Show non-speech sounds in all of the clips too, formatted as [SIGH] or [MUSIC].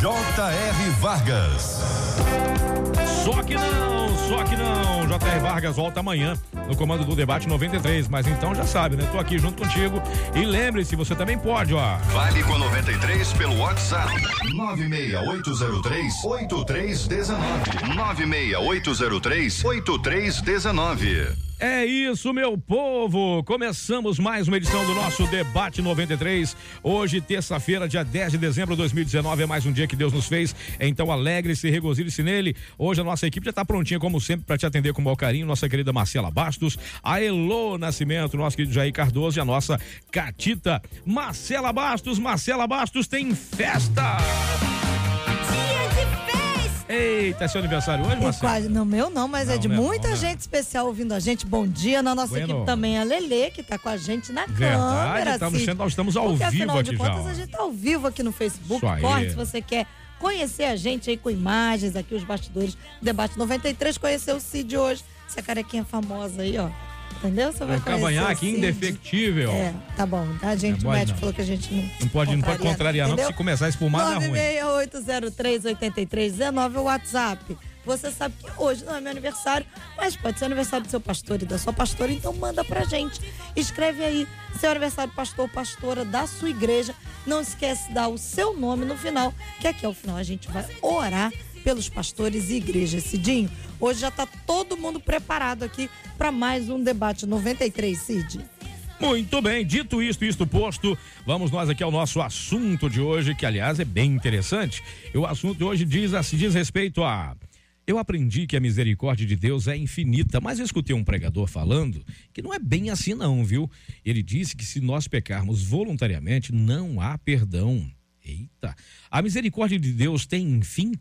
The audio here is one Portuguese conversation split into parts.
J.R. Vargas. Só que não, só que não. J.R. Vargas volta amanhã no comando do debate 93. Mas então já sabe, né? Tô aqui junto contigo. E lembre-se, você também pode, ó. Vale com 93 pelo WhatsApp. 96803 8319. 96803 8319. É isso, meu povo! Começamos mais uma edição do nosso Debate 93. Hoje, terça-feira, dia 10 de dezembro de 2019, é mais um dia que Deus nos fez. Então, alegre-se, regozile-se nele. Hoje, a nossa equipe já está prontinha, como sempre, para te atender com o maior carinho. Nossa querida Marcela Bastos, a Elô Nascimento, nosso querido Jair Cardoso e a nossa Catita Marcela Bastos. Marcela Bastos tem festa! Eita, é seu aniversário hoje, Marcelo? Quase, não, meu não, mas Não, é de né? muita Não, né? gente especial ouvindo a gente. Bom dia. Na nossa Bueno. equipe também a Lelê, que tá com a gente na Verdade, câmera. estamos Cid. nós estamos ao Porque, vivo afinal de aqui contas, já. a gente tá ao vivo aqui no Facebook. Corre, se você quer conhecer a gente aí com imagens, aqui os bastidores do Debate 93, conhecer o Cid hoje. Essa carequinha famosa aí, ó. Entendeu? Você vai o cavanhaque Cid. indefectível. É, tá bom. A gente, Não o médico não. falou que a gente não. Não pode, não pode contrariar, não, que se começar a espumar, dá ruim. 968038319 é o WhatsApp. Você sabe que hoje não é meu aniversário, mas pode ser aniversário do seu pastor e da sua pastora, então manda pra gente. Escreve aí seu aniversário, pastor pastora da sua igreja. Não esquece de dar o seu nome no final, que aqui ao final a gente vai orar pelos pastores e igrejas. Cidinho, hoje já tá todo mundo preparado aqui para mais um debate 93, Cid. Muito bem, dito isto, isto posto, vamos nós aqui ao nosso assunto de hoje, que aliás é bem interessante. O assunto de hoje diz, diz respeito a. Eu aprendi que a misericórdia de Deus é infinita, mas eu escutei um pregador falando que não é bem assim, não, viu? Ele disse que se nós pecarmos voluntariamente, não há perdão. Eita! A misericórdia de Deus tem fim?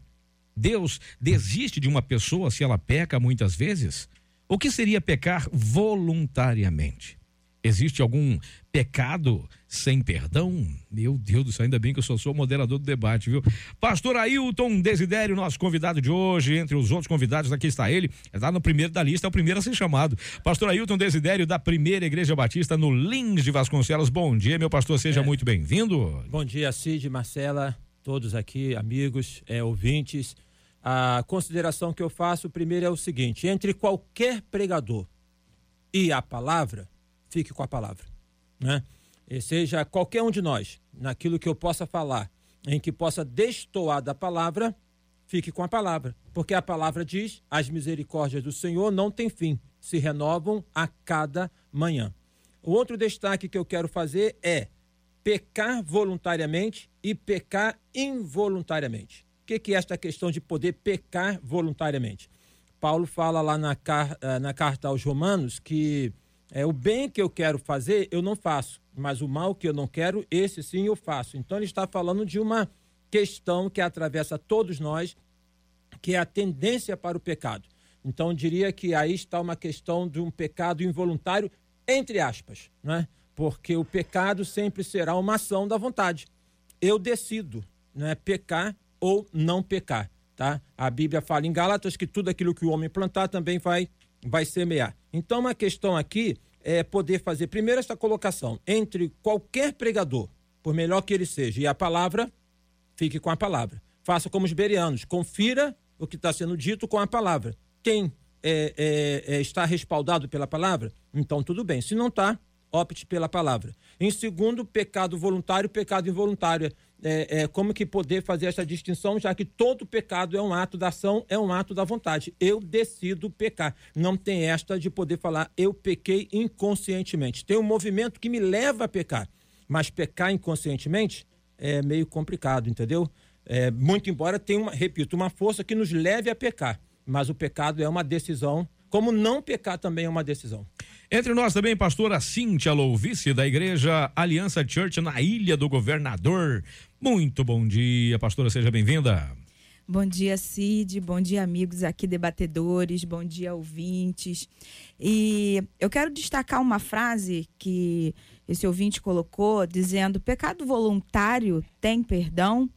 Deus desiste de uma pessoa se ela peca muitas vezes? O que seria pecar voluntariamente? Existe algum pecado sem perdão? Meu Deus do céu, ainda bem que eu só sou moderador do debate, viu? Pastor Ailton Desidério, nosso convidado de hoje, entre os outros convidados, aqui está ele, está no primeiro da lista, é o primeiro a ser chamado. Pastor Ailton Desidério, da Primeira Igreja Batista, no Lins de Vasconcelos. Bom dia, meu pastor, seja muito bem-vindo. Bom dia, Cid, Marcela, todos aqui, amigos, é, ouvintes. A consideração que eu faço primeiro é o seguinte: entre qualquer pregador e a palavra, fique com a palavra, né? E seja qualquer um de nós, naquilo que eu possa falar, em que possa destoar da palavra, fique com a palavra, porque a palavra diz: as misericórdias do Senhor não têm fim, se renovam a cada manhã. O outro destaque que eu quero fazer é pecar voluntariamente e pecar involuntariamente. Que, que é esta questão de poder pecar voluntariamente? Paulo fala lá na, eh, na carta aos Romanos que é, o bem que eu quero fazer, eu não faço, mas o mal que eu não quero, esse sim eu faço. Então ele está falando de uma questão que atravessa todos nós, que é a tendência para o pecado. Então diria que aí está uma questão de um pecado involuntário, entre aspas, né? porque o pecado sempre será uma ação da vontade. Eu decido né, pecar ou não pecar. Tá? A Bíblia fala em Gálatas que tudo aquilo que o homem plantar também vai, vai semear. Então, uma questão aqui é poder fazer primeiro essa colocação entre qualquer pregador, por melhor que ele seja, e a palavra, fique com a palavra. Faça como os berianos, confira o que está sendo dito com a palavra. Quem é, é, é, está respaldado pela palavra, então tudo bem. Se não está, opte pela palavra. Em segundo, pecado voluntário, pecado involuntário. É, é, como que poder fazer essa distinção, já que todo pecado é um ato da ação, é um ato da vontade. Eu decido pecar. Não tem esta de poder falar, eu pequei inconscientemente. Tem um movimento que me leva a pecar, mas pecar inconscientemente é meio complicado, entendeu? É, muito embora tenha, uma, repito, uma força que nos leve a pecar, mas o pecado é uma decisão, como não pecar também é uma decisão. Entre nós também, pastora Cíntia Louvice, da Igreja Aliança Church, na Ilha do Governador. Muito bom dia, pastora, seja bem-vinda. Bom dia, Cid. Bom dia, amigos aqui debatedores. Bom dia, ouvintes. E eu quero destacar uma frase que esse ouvinte colocou, dizendo: pecado voluntário tem perdão.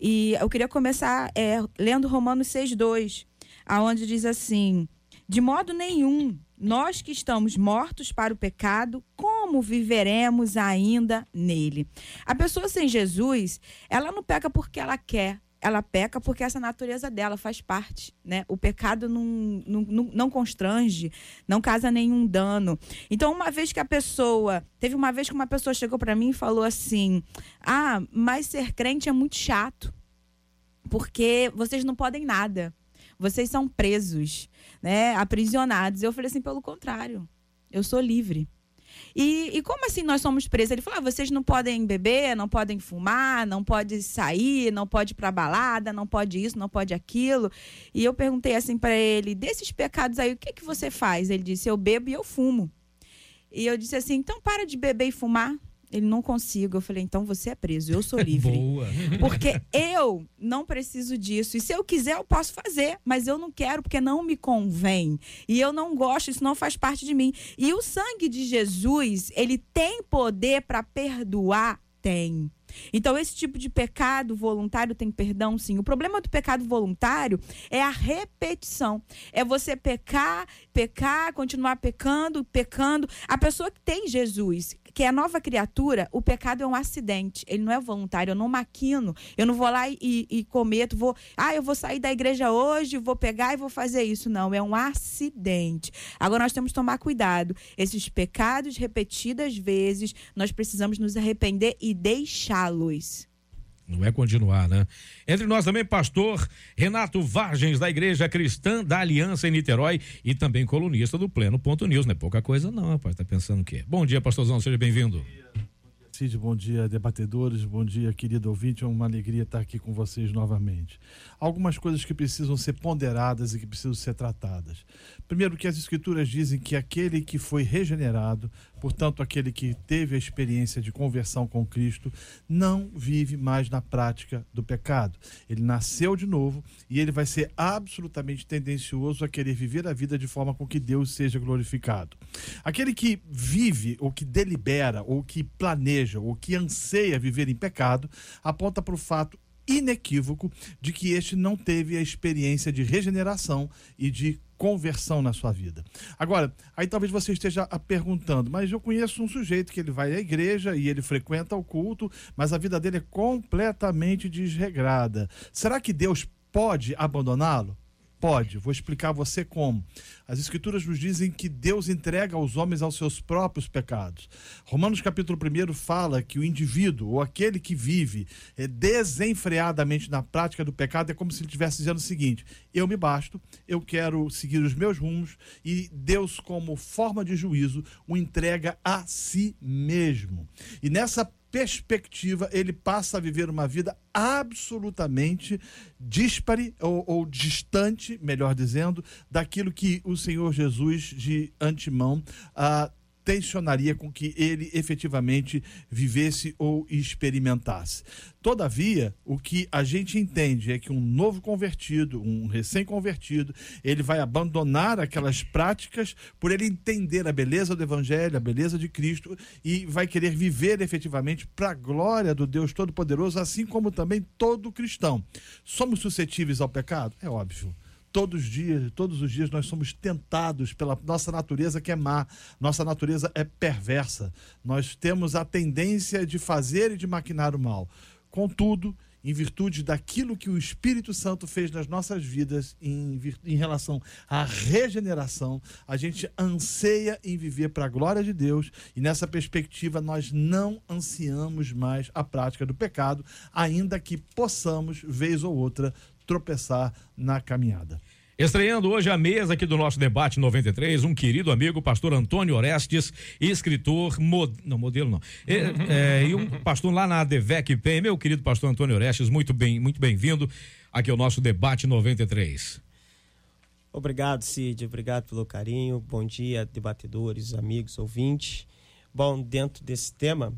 E eu queria começar é, lendo Romanos 6,2, aonde diz assim: De modo nenhum, nós que estamos mortos para o pecado, como viveremos ainda nele? A pessoa sem Jesus, ela não peca porque ela quer, ela peca porque essa natureza dela faz parte, né? O pecado não, não, não, constrange, não causa nenhum dano. Então, uma vez que a pessoa. Teve uma vez que uma pessoa chegou para mim e falou assim: Ah, mas ser crente é muito chato, porque vocês não podem nada. Vocês são presos, né? Aprisionados. Eu falei assim: pelo contrário, eu sou livre. E, e, como assim nós somos presos? Ele falou: ah, vocês não podem beber, não podem fumar, não pode sair, não pode ir para balada, não pode isso, não pode aquilo. E eu perguntei assim para ele: desses pecados aí, o que, que você faz? Ele disse: eu bebo e eu fumo. E eu disse assim: então para de beber e fumar. Ele não consigo. Eu falei, então você é preso, eu sou [LAUGHS] livre. Boa. Porque eu não preciso disso. E se eu quiser, eu posso fazer, mas eu não quero porque não me convém. E eu não gosto, isso não faz parte de mim. E o sangue de Jesus, ele tem poder para perdoar? Tem. Então, esse tipo de pecado voluntário tem perdão, sim. O problema do pecado voluntário é a repetição. É você pecar, pecar, continuar pecando, pecando. A pessoa que tem Jesus, que é a nova criatura, o pecado é um acidente. Ele não é voluntário. Eu não maquino. Eu não vou lá e, e cometo, vou. Ah, eu vou sair da igreja hoje, vou pegar e vou fazer isso. Não, é um acidente. Agora nós temos que tomar cuidado. Esses pecados repetidas vezes, nós precisamos nos arrepender e deixá-los. Não é continuar, né? Entre nós também, pastor Renato Vargens, da Igreja Cristã da Aliança em Niterói e também colunista do Pleno Ponto News. Não é pouca coisa, não, rapaz. Tá pensando o quê? Bom dia, pastorzão, seja bem-vindo. Cid, bom dia, debatedores, bom dia, querido ouvinte. É uma alegria estar aqui com vocês novamente. Algumas coisas que precisam ser ponderadas e que precisam ser tratadas. Primeiro, que as Escrituras dizem que aquele que foi regenerado, portanto, aquele que teve a experiência de conversão com Cristo, não vive mais na prática do pecado. Ele nasceu de novo e ele vai ser absolutamente tendencioso a querer viver a vida de forma com que Deus seja glorificado. Aquele que vive, ou que delibera, ou que planeja, ou que anseia viver em pecado, aponta para o fato inequívoco de que este não teve a experiência de regeneração e de conversão na sua vida. Agora, aí talvez você esteja perguntando, mas eu conheço um sujeito que ele vai à igreja e ele frequenta o culto, mas a vida dele é completamente desregrada. Será que Deus pode abandoná-lo? Pode, vou explicar a você como. As escrituras nos dizem que Deus entrega aos homens aos seus próprios pecados. Romanos capítulo 1 fala que o indivíduo, ou aquele que vive é, desenfreadamente na prática do pecado, é como se ele estivesse dizendo o seguinte: eu me basto, eu quero seguir os meus rumos, e Deus, como forma de juízo, o entrega a si mesmo. E nessa perspectiva, ele passa a viver uma vida absolutamente dispare ou, ou, distante, melhor dizendo, daquilo que o Senhor Jesus de antemão ah, tensionaria com que ele efetivamente vivesse ou experimentasse. Todavia, o que a gente entende é que um novo convertido, um recém-convertido, ele vai abandonar aquelas práticas por ele entender a beleza do Evangelho, a beleza de Cristo e vai querer viver efetivamente para a glória do Deus Todo-Poderoso, assim como também todo cristão. Somos suscetíveis ao pecado? É óbvio todos os dias, todos os dias nós somos tentados pela nossa natureza que é má, nossa natureza é perversa. Nós temos a tendência de fazer e de maquinar o mal. Contudo, em virtude daquilo que o Espírito Santo fez nas nossas vidas em, em relação à regeneração, a gente anseia em viver para a glória de Deus e nessa perspectiva nós não ansiamos mais a prática do pecado, ainda que possamos, vez ou outra, tropeçar na caminhada. Estreando hoje a mesa aqui do nosso debate 93, um querido amigo, pastor Antônio Orestes, escritor, mod... não, modelo não, é, é, e um pastor lá na ADVEC PM, meu querido pastor Antônio Orestes, muito bem, muito bem-vindo aqui ao nosso debate 93. Obrigado, Cid, obrigado pelo carinho, bom dia, debatedores, amigos, ouvintes. Bom, dentro desse tema,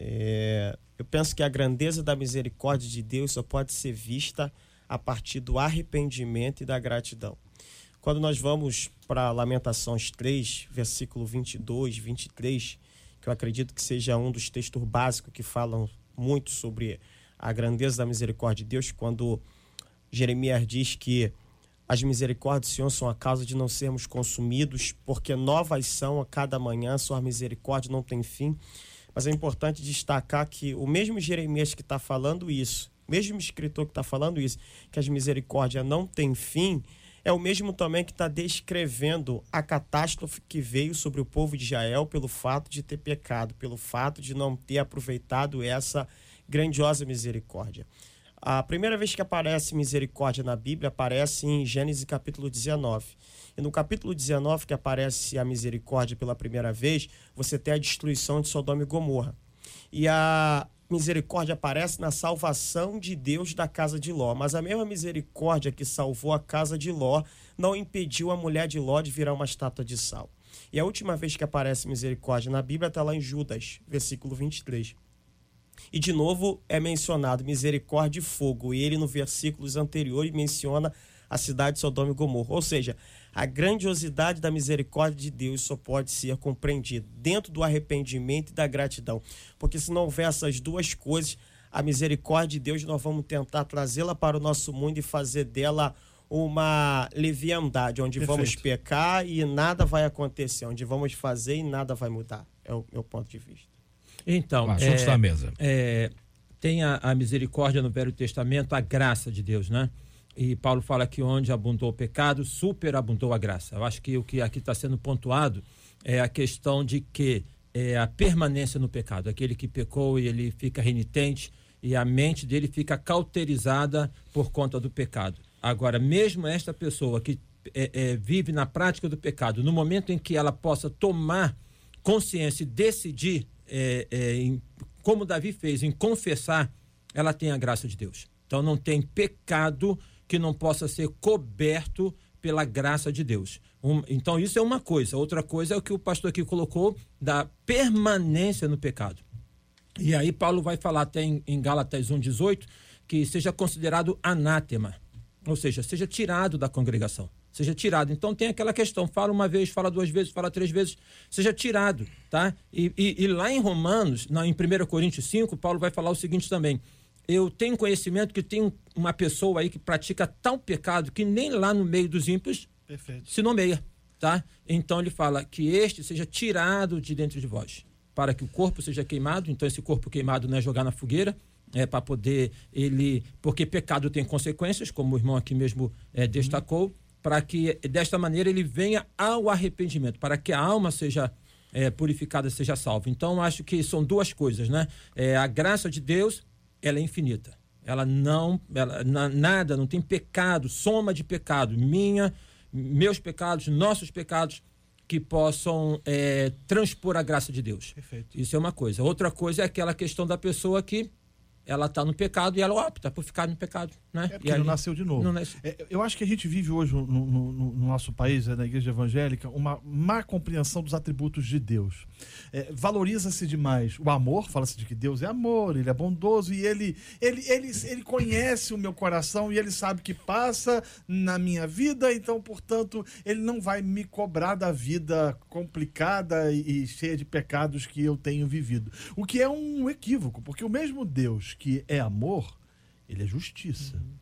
é, eu penso que a grandeza da misericórdia de Deus só pode ser vista a partir do arrependimento e da gratidão. Quando nós vamos para Lamentações 3, versículo 22, 23, que eu acredito que seja um dos textos básicos que falam muito sobre a grandeza da misericórdia de Deus, quando Jeremias diz que as misericórdias do Senhor são a causa de não sermos consumidos, porque novas são a cada manhã, sua misericórdia não tem fim. Mas é importante destacar que o mesmo Jeremias que está falando isso, mesmo escritor que está falando isso, que as misericórdias não têm fim, é o mesmo também que está descrevendo a catástrofe que veio sobre o povo de Israel pelo fato de ter pecado, pelo fato de não ter aproveitado essa grandiosa misericórdia. A primeira vez que aparece misericórdia na Bíblia aparece em Gênesis capítulo 19. E no capítulo 19, que aparece a misericórdia pela primeira vez, você tem a destruição de Sodoma e Gomorra. E a misericórdia aparece na salvação de Deus da casa de Ló. Mas a mesma misericórdia que salvou a casa de Ló não impediu a mulher de Ló de virar uma estátua de sal. E a última vez que aparece misericórdia na Bíblia está lá em Judas, versículo 23. E de novo é mencionado misericórdia e fogo. E ele, no versículos anteriores, menciona a cidade de Sodoma e Gomorra. Ou seja, a grandiosidade da misericórdia de Deus só pode ser compreendida dentro do arrependimento e da gratidão. Porque se não houver essas duas coisas, a misericórdia de Deus nós vamos tentar trazê-la para o nosso mundo e fazer dela uma leviandade, onde Perfeito. vamos pecar e nada vai acontecer, onde vamos fazer e nada vai mudar. É o meu ponto de vista. Então, assuntos é, da mesa. É, tem a, a, misericórdia no Velho Testamento, a graça de Deus, né? E Paulo fala que onde abundou o pecado, superabundou a graça. Eu acho que o que aqui está sendo pontuado é a questão de que é a permanência no pecado. Aquele que pecou e ele fica renitente e a mente dele fica cauterizada por conta do pecado. Agora, mesmo esta pessoa que é, é, vive na prática do pecado, no momento em que ela possa tomar consciência e decidir é, é, em, como Davi fez, em confessar, ela tem a graça de Deus. Então não tem pecado que não possa ser coberto pela graça de Deus. Um, então isso é uma coisa. Outra coisa é o que o pastor aqui colocou da permanência no pecado. E aí Paulo vai falar até em, em Gálatas 1,18 que seja considerado anátema, ou seja, seja tirado da congregação seja tirado. Então tem aquela questão, fala uma vez, fala duas vezes, fala três vezes, seja tirado, tá? E, e, e lá em Romanos, na, em 1 Coríntios 5, Paulo vai falar o seguinte também, eu tenho conhecimento que tem uma pessoa aí que pratica tal pecado que nem lá no meio dos ímpios Perfeito. se nomeia, tá? Então ele fala que este seja tirado de dentro de vós, para que o corpo seja queimado, então esse corpo queimado não é jogar na fogueira, é para poder ele, porque pecado tem consequências, como o irmão aqui mesmo é, destacou, para que desta maneira ele venha ao arrependimento, para que a alma seja é, purificada, seja salva. Então, acho que são duas coisas, né? É, a graça de Deus, ela é infinita. Ela não, ela, na, nada, não tem pecado, soma de pecado, minha, meus pecados, nossos pecados, que possam é, transpor a graça de Deus. Perfeito. Isso é uma coisa. Outra coisa é aquela questão da pessoa que ela está no pecado e ela opta por ficar no pecado. Né? É porque aí, não nasceu de novo. Nasce... É, eu acho que a gente vive hoje no, no, no nosso país, né, na igreja evangélica, uma má compreensão dos atributos de Deus. É, Valoriza-se demais o amor, fala-se de que Deus é amor, ele é bondoso e ele, ele, ele, ele conhece o meu coração e ele sabe que passa na minha vida, então, portanto, ele não vai me cobrar da vida complicada e, e cheia de pecados que eu tenho vivido. O que é um equívoco, porque o mesmo Deus que é amor, ele é justiça. Uhum.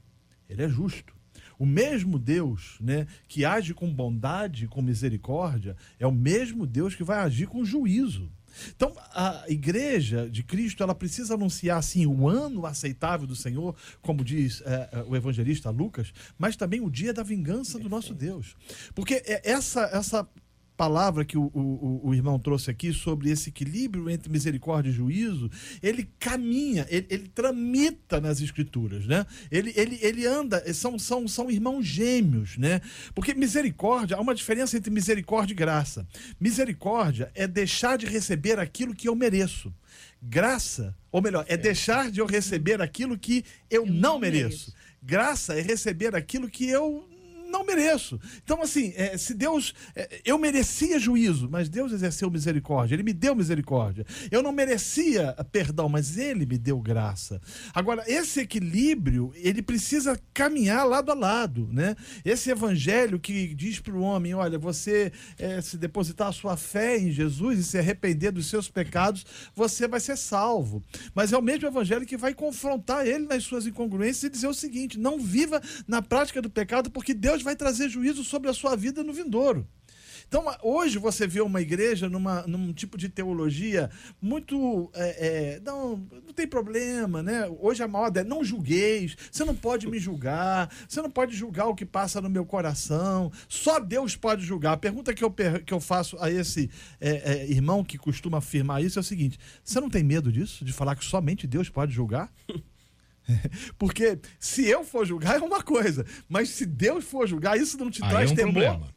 Ele é justo. O mesmo Deus, né, que age com bondade, com misericórdia, é o mesmo Deus que vai agir com juízo. Então, a igreja de Cristo, ela precisa anunciar, assim, o ano aceitável do Senhor, como diz é, o evangelista Lucas, mas também o dia da vingança do nosso Deus. Porque é, essa, essa palavra que o, o, o, irmão trouxe aqui sobre esse equilíbrio entre misericórdia e juízo, ele caminha, ele, ele tramita nas escrituras, né? Ele, ele, ele anda, são, são, são irmãos gêmeos, né? Porque misericórdia, há uma diferença entre misericórdia e graça. Misericórdia é deixar de receber aquilo que eu mereço. Graça, ou melhor, é deixar de eu receber aquilo que eu, eu não mereço. mereço. Graça é receber aquilo que eu não mereço. Então, assim, é, se Deus. É, eu merecia juízo, mas Deus exerceu misericórdia. Ele me deu misericórdia. Eu não merecia perdão, mas Ele me deu graça. Agora, esse equilíbrio, ele precisa caminhar lado a lado, né? Esse evangelho que diz para o homem: olha, você é, se depositar a sua fé em Jesus e se arrepender dos seus pecados, você vai ser salvo. Mas é o mesmo evangelho que vai confrontar ele nas suas incongruências e dizer o seguinte: não viva na prática do pecado, porque Deus vai trazer juízo sobre a sua vida no vindouro. Então, hoje você vê uma igreja numa, num tipo de teologia muito. É, é, não, não tem problema, né? Hoje a moda é não julgueis, você não pode me julgar, você não pode julgar o que passa no meu coração, só Deus pode julgar. A pergunta que eu, que eu faço a esse é, é, irmão que costuma afirmar isso é o seguinte: você não tem medo disso, de falar que somente Deus pode julgar? [LAUGHS] [LAUGHS] Porque se eu for julgar [LAUGHS] é uma coisa, mas se Deus for julgar, isso não te Aí traz é um temor. problema.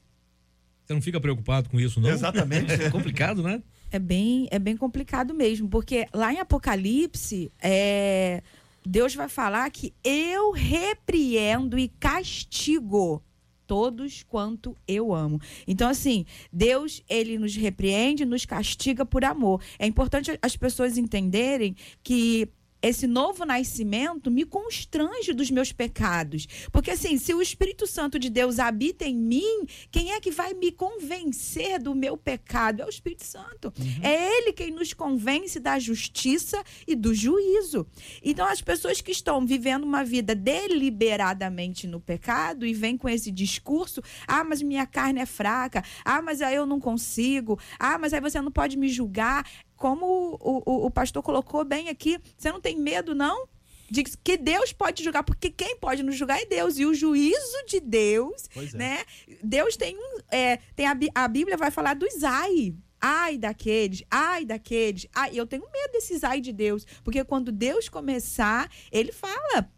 Você não fica preocupado com isso, não? Exatamente. [LAUGHS] É complicado, né? É bem, é bem complicado mesmo, porque lá em Apocalipse, é, Deus vai falar que eu repreendo e castigo todos quanto eu amo. Então, assim, Deus, ele nos repreende, nos castiga por amor. É importante as pessoas entenderem que esse novo nascimento me constrange dos meus pecados. Porque, assim, se o Espírito Santo de Deus habita em mim, quem é que vai me convencer do meu pecado? É o Espírito Santo. É Ele quem nos convence da justiça e do juízo. Então, as pessoas que estão vivendo uma vida deliberadamente no pecado e vêm com esse discurso: ah, mas minha carne é fraca, ah, mas aí eu não consigo, ah, mas aí você não pode me julgar. Como o, o, o pastor colocou bem aqui, você não tem medo, não? de que Deus pode julgar, porque quem pode nos julgar é Deus. E o juízo de Deus, é. né? Deus tem um. é, tem a, a Bíblia vai falar dos ai. Ai daqueles, ai daqueles. Ai, eu tenho medo desses ai de Deus. Porque quando Deus começar, ele fala.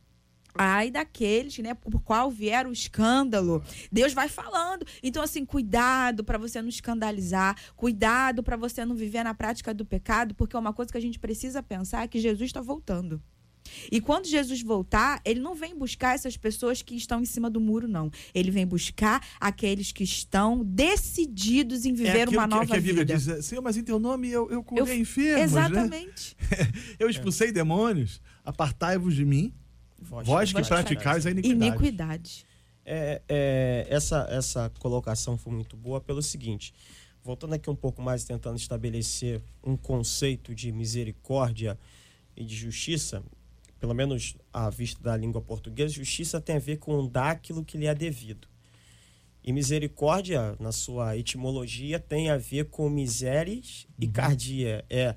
Ai daqueles, né, por qual vier o escândalo. Deus vai falando. Então, assim, cuidado para você não escandalizar, cuidado para você não viver na prática do pecado, porque uma coisa que a gente precisa pensar é que Jesus está voltando. E quando Jesus voltar, ele não vem buscar essas pessoas que estão em cima do muro, não. Ele vem buscar aqueles que estão decididos em viver aquilo uma que- nova que a Bíblia vida. diz, Senhor, mas em teu nome eu, eu curei Eu- enfermos, né? Exatamente. [LAUGHS] Eu expulsei demônios, apartai-vos de mim, vós que praticais a iniquidade. Iniquidade. É, é, essa, essa colocação foi muito boa pelo seguinte. Voltando aqui um pouco mais, tentando estabelecer um conceito de misericórdia e de justiça, pelo menos à vista da língua portuguesa, justiça tem a ver com dar aquilo que lhe é devido. E misericórdia, na sua etimologia, tem a ver com miséries e cardia. É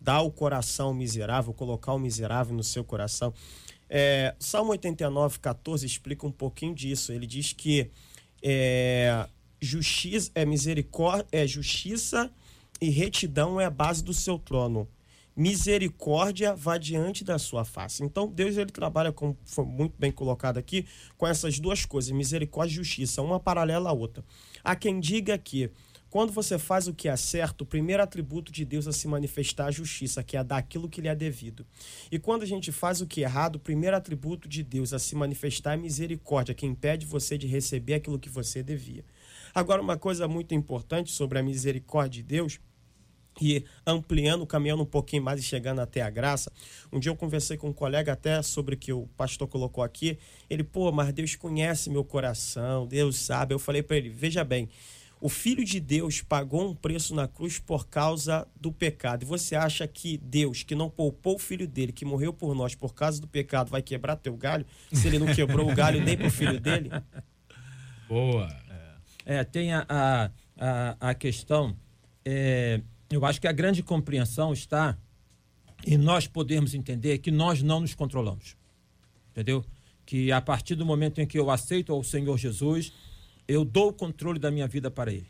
dar o coração miserável, colocar o miserável no seu coração. É, Salmo 89, 14 explica um pouquinho disso. Ele diz que é, justiça, é misericórdia, é justiça e retidão é a base do seu trono. Misericórdia vai diante da sua face. Então Deus ele trabalha, como foi muito bem colocado aqui, com essas duas coisas, misericórdia e justiça, uma paralela à outra. Há quem diga que quando você faz o que é certo, o primeiro atributo de Deus a se manifestar é a justiça, que é dar aquilo que lhe é devido. E quando a gente faz o que é errado, o primeiro atributo de Deus a se manifestar é misericórdia, que impede você de receber aquilo que você devia. Agora, uma coisa muito importante sobre a misericórdia de Deus, e ampliando, caminhando um pouquinho mais e chegando até a graça. Um dia eu conversei com um colega até sobre o que o pastor colocou aqui. Ele, pô, mas Deus conhece meu coração, Deus sabe. Eu falei para ele, veja bem, o Filho de Deus pagou um preço na cruz por causa do pecado. E você acha que Deus, que não poupou o Filho dele, que morreu por nós por causa do pecado, vai quebrar teu galho? Se ele não quebrou o galho nem pro filho dele? Boa. É, tem a, a, a, a questão, é, eu acho que a grande compreensão está em nós podermos entender que nós não nos controlamos. Entendeu? Que a partir do momento em que eu aceito ao Senhor Jesus, eu dou o controle da minha vida para Ele.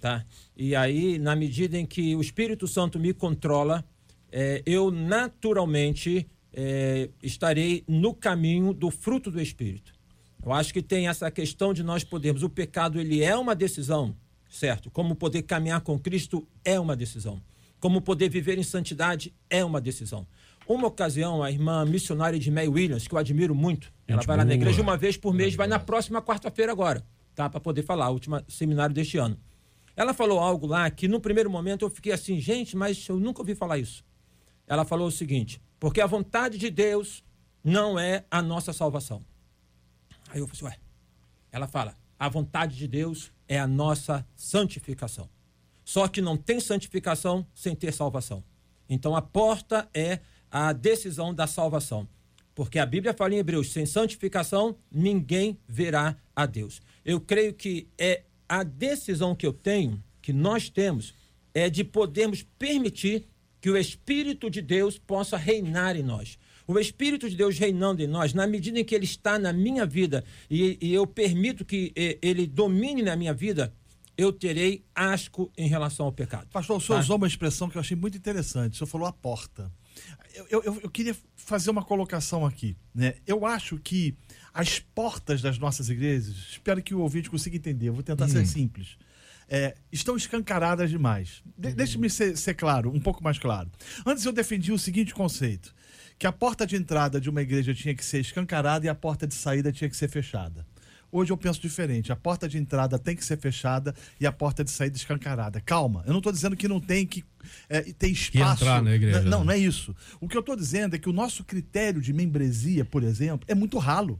Tá? E aí, na medida em que o Espírito Santo me controla, é, eu naturalmente é, estarei no caminho do fruto do Espírito. Eu acho que tem essa questão de nós podermos. O pecado ele é uma decisão, certo? Como poder caminhar com Cristo é uma decisão. Como poder viver em santidade é uma decisão. Uma ocasião, a irmã missionária de May Williams, que eu admiro muito, ela Gente vai lá na igreja uma vez por mês, vai na próxima quarta-feira agora. Tá? Para poder falar, o último seminário deste ano. Ela falou algo lá que no primeiro momento eu fiquei assim, gente, mas eu nunca ouvi falar isso. Ela falou o seguinte: porque a vontade de Deus não é a nossa salvação. Aí eu falei ué. Ela fala: a vontade de Deus é a nossa santificação. Só que não tem santificação sem ter salvação. Então a porta é a decisão da salvação. Porque a Bíblia fala em Hebreus: sem santificação, ninguém verá a Deus. Eu creio que é a decisão que eu tenho, que nós temos, é de podermos permitir que o Espírito de Deus possa reinar em nós. O Espírito de Deus reinando em nós, na medida em que ele está na minha vida e, e eu permito que ele domine na minha vida, eu terei asco em relação ao pecado. Pastor, o senhor Tá? usou uma expressão que eu achei muito interessante. O senhor falou a porta. Eu, eu, eu queria fazer uma colocação aqui. Né? Eu acho que as portas das nossas igrejas, espero que o ouvinte consiga entender, vou tentar ser simples. é, estão escancaradas demais. De, Deixe-me ser, ser claro, um pouco mais claro. Antes eu defendi o seguinte conceito: que a porta de entrada de uma igreja tinha que ser escancarada e a porta de saída tinha que ser fechada. Hoje eu penso diferente. A porta de entrada tem que ser fechada e a porta de saída escancarada. Calma, eu não estou dizendo que não tem que é, ter espaço. entrar na igreja, Não, né? não é isso. O que eu estou dizendo é que o nosso critério de membresia, por exemplo, é muito ralo.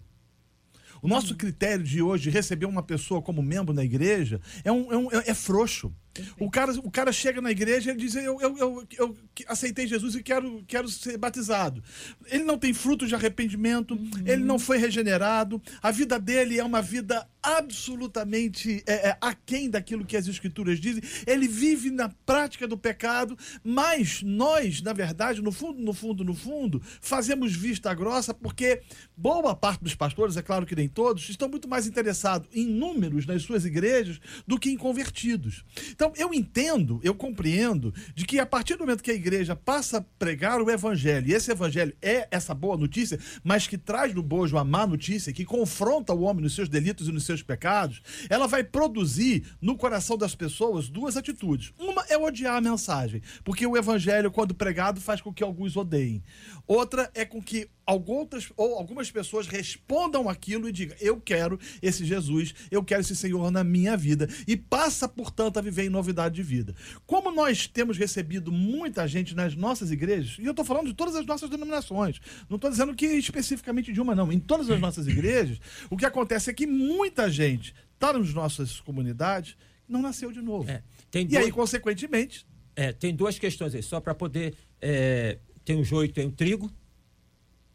O nosso critério de hoje receber uma pessoa como membro na igreja é, um, é, um- é- é frouxo. O cara, o cara chega na igreja e diz: eu, eu, eu, eu aceitei Jesus e quero, quero ser batizado. Ele não tem fruto de arrependimento, ele não foi regenerado, a vida dele é uma vida absolutamente é, é, aquém daquilo que as escrituras dizem. Ele vive na prática do pecado, mas nós, na verdade, no fundo, no fundo, no fundo, fazemos vista grossa porque boa parte dos pastores, é claro que nem todos, estão muito mais interessados em números nas suas igrejas do que em convertidos. Então, eu entendo, eu compreendo de que a partir do momento que a igreja passa a pregar o evangelho, e esse evangelho é essa boa notícia, mas que traz no bojo a má notícia, que confronta o homem nos seus delitos e nos seus pecados, ela vai produzir no coração das pessoas duas atitudes. Uma é odiar a mensagem, porque o evangelho, quando pregado, faz com que alguns odeiem. Outra é com que algumas, ou algumas pessoas respondam aquilo e digam: Eu quero esse Jesus, eu quero esse Senhor na minha vida. E passa, portanto, a viver em novidade de vida. Como nós temos recebido muita gente nas nossas igrejas, e eu estou falando de todas as nossas denominações, não estou dizendo que especificamente de uma, não. Em todas as nossas igrejas, o que acontece é que muita gente está nas nossas comunidades não nasceu de novo. É, E aí, dois- consequentemente, É, tem duas questões aí, só para poder. é, tem o joio e tem o trigo,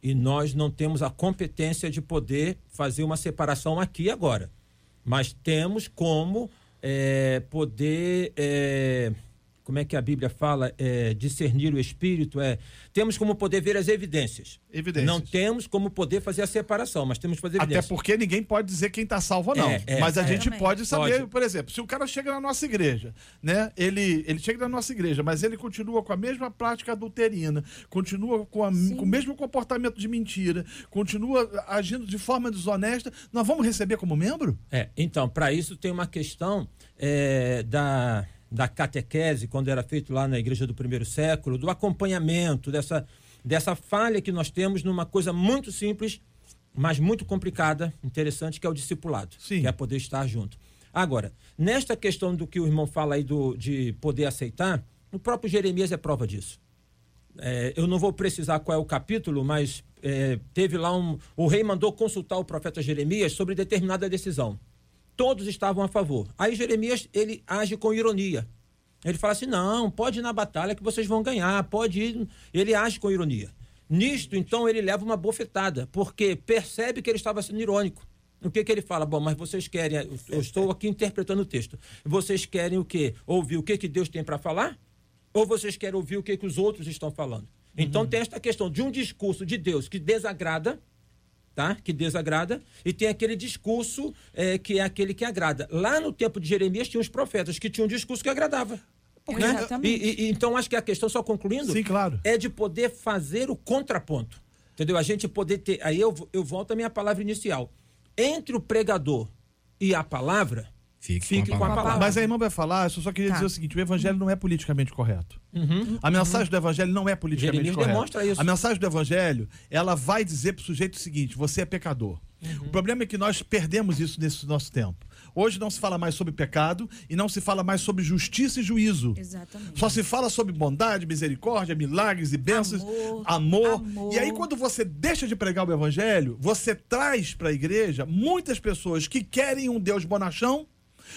e nós não temos a competência de poder fazer uma separação aqui e agora. Mas temos como é, poder. é, como é que a Bíblia fala? É, discernir o espírito. É, temos como poder ver as evidências. Evidências. Não temos como poder fazer a separação, mas temos que fazer Até evidências. porque ninguém pode dizer quem está salvo ou não. É, é, Mas a é. gente Também. pode saber, Pode. por exemplo, se o cara chega na nossa igreja, né? Ele, ele chega na nossa igreja, mas ele continua com a mesma prática adulterina, continua com, a- com o mesmo comportamento de mentira, continua agindo de forma desonesta, nós vamos receber como membro? É, então, para isso tem uma questão é, da, da catequese, quando era feito lá na igreja do primeiro século, do acompanhamento, dessa, dessa falha que nós temos numa coisa muito simples, mas muito complicada, interessante, que é o discipulado, Sim. que é poder estar junto. Agora, nesta questão do que o irmão fala aí do, de poder aceitar, o próprio Jeremias é prova disso. É, eu não vou precisar qual é o capítulo, mas é, teve lá um. O rei mandou consultar o profeta Jeremias sobre determinada decisão. Todos estavam a favor. Aí Jeremias ele age com ironia. Ele fala assim: não, pode ir na batalha que vocês vão ganhar, pode ir. Ele age com ironia. Nisto, então, ele leva uma bofetada, porque percebe que ele estava sendo irônico. O que, que ele fala? Bom, mas vocês querem. Eu estou aqui interpretando o texto. Vocês querem o quê? Ouvir o que, que Deus tem para falar? Ou vocês querem ouvir o que, que os outros estão falando? Então tem esta questão de um discurso de Deus que desagrada, tá? Que desagrada, e tem aquele discurso eh, que é aquele que agrada. Lá no tempo de Jeremias tinha os profetas que tinham um discurso que agradava. Porque- né? Exatamente. E, e- então acho que a questão, só concluindo, Sim, claro. é de poder fazer o contraponto. Entendeu? A gente poder ter. Aí eu, eu volto à minha palavra inicial. Entre o pregador e a palavra, Fique, com a palavra. Mas a irmã vai falar, eu só queria Tá. dizer o seguinte: o evangelho não é politicamente correto. A mensagem do evangelho não é politicamente Jeremias correta. demonstra isso. A mensagem do evangelho, ela vai dizer para o sujeito o seguinte: você é pecador. O problema é que nós perdemos isso nesse nosso tempo. Hoje não se fala mais sobre pecado e não se fala mais sobre justiça e juízo. Exatamente. Só se fala sobre bondade, misericórdia, milagres e bênçãos, Amor. amor. Amor. E aí, quando você deixa de pregar o evangelho, você traz para a igreja muitas pessoas que querem um Deus bonachão,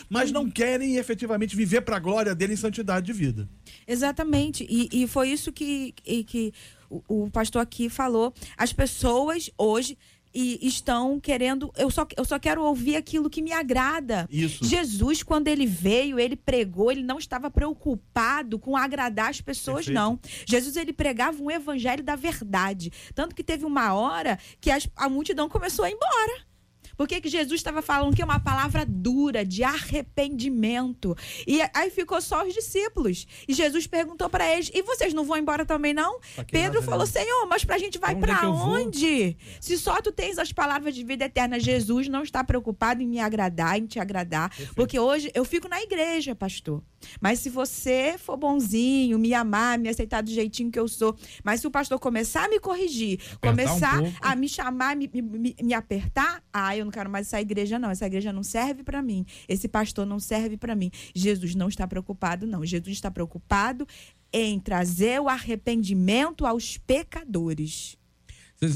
mas não querem efetivamente viver para a glória dele em santidade de vida. Exatamente. E, e foi isso que, e que o, o pastor aqui falou. As pessoas hoje e estão querendo. Eu só, eu só quero ouvir aquilo que me agrada. Isso. Jesus, quando ele veio, ele pregou, ele não estava preocupado com agradar as pessoas, Perfeito. não. Jesus, ele pregava um evangelho da verdade. Tanto que teve uma hora que as- a multidão começou a ir embora. Por que, que Jesus estava falando que é uma palavra dura, de arrependimento? E aí ficou só os discípulos. E Jesus perguntou para eles: e vocês não vão embora também, não? Pedro falou: né? Senhor, mas pra gente vai Pra onde é para onde? Se só tu tens as palavras de vida eterna, Jesus não está preocupado em me agradar, em te agradar. Porque hoje eu fico na igreja, pastor. Mas se você for bonzinho, me amar, me aceitar do jeitinho que eu sou, mas se o pastor começar a me corrigir, Apertar um começar pouco. a me chamar, me, me- me- me apertar, ah, eu não quero mais essa igreja, não. Essa igreja não serve para mim. Esse pastor não serve para mim. Jesus não está preocupado, não. Jesus está preocupado em trazer o arrependimento aos pecadores.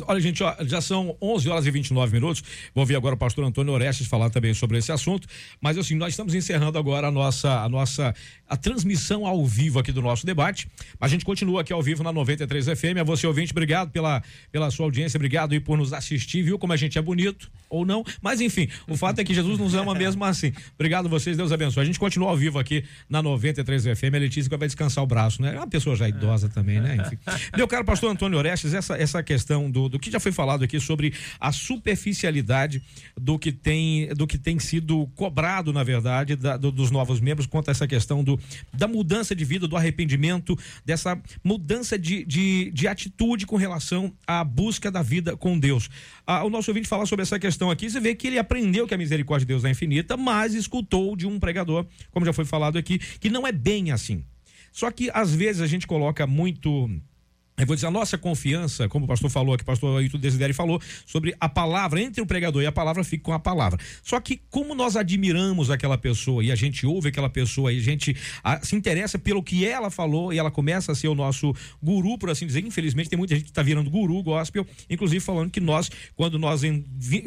Olha, gente, ó, já são 11 horas e 29 minutos. Vou ouvir agora o pastor Antônio Orestes falar também sobre esse assunto. Mas, assim, nós estamos encerrando agora a nossa, a nossa a transmissão ao vivo aqui do nosso debate. A gente continua aqui ao vivo na 93 FM. A você, ouvinte, obrigado pela, pela sua audiência, obrigado aí por nos assistir. Viu como a gente é bonito ou não? Mas, enfim, o fato é que Jesus nos ama mesmo assim. Obrigado a vocês, Deus abençoe. A gente continua ao vivo aqui na 93 FM. A Letícia vai descansar o braço, né? É uma pessoa já idosa também, né? Enfim. Meu caro pastor Antônio Orestes, essa, essa questão do, do que já foi falado aqui sobre a superficialidade do que tem, do que tem sido cobrado, na verdade, da- do- dos novos membros quanto a essa questão do, da mudança de vida, do arrependimento, dessa mudança de, de, de atitude com relação à busca da vida com Deus. Ah, o nosso ouvinte falar sobre essa questão aqui, você vê que ele aprendeu que a misericórdia de Deus é infinita, mas escutou de um pregador, como já foi falado aqui, que não é bem assim. Só que às vezes a gente coloca muito eu vou dizer, a nossa confiança, como o pastor falou aqui, o pastor Ailton Desideri falou, sobre a palavra, entre o pregador e a palavra, fica com a palavra. Só que como nós admiramos aquela pessoa e a gente ouve aquela pessoa e a gente ah, se interessa pelo que ela falou e ela começa a ser o nosso guru, por assim dizer, infelizmente tem muita gente que está virando guru gospel, inclusive falando que nós, quando nós,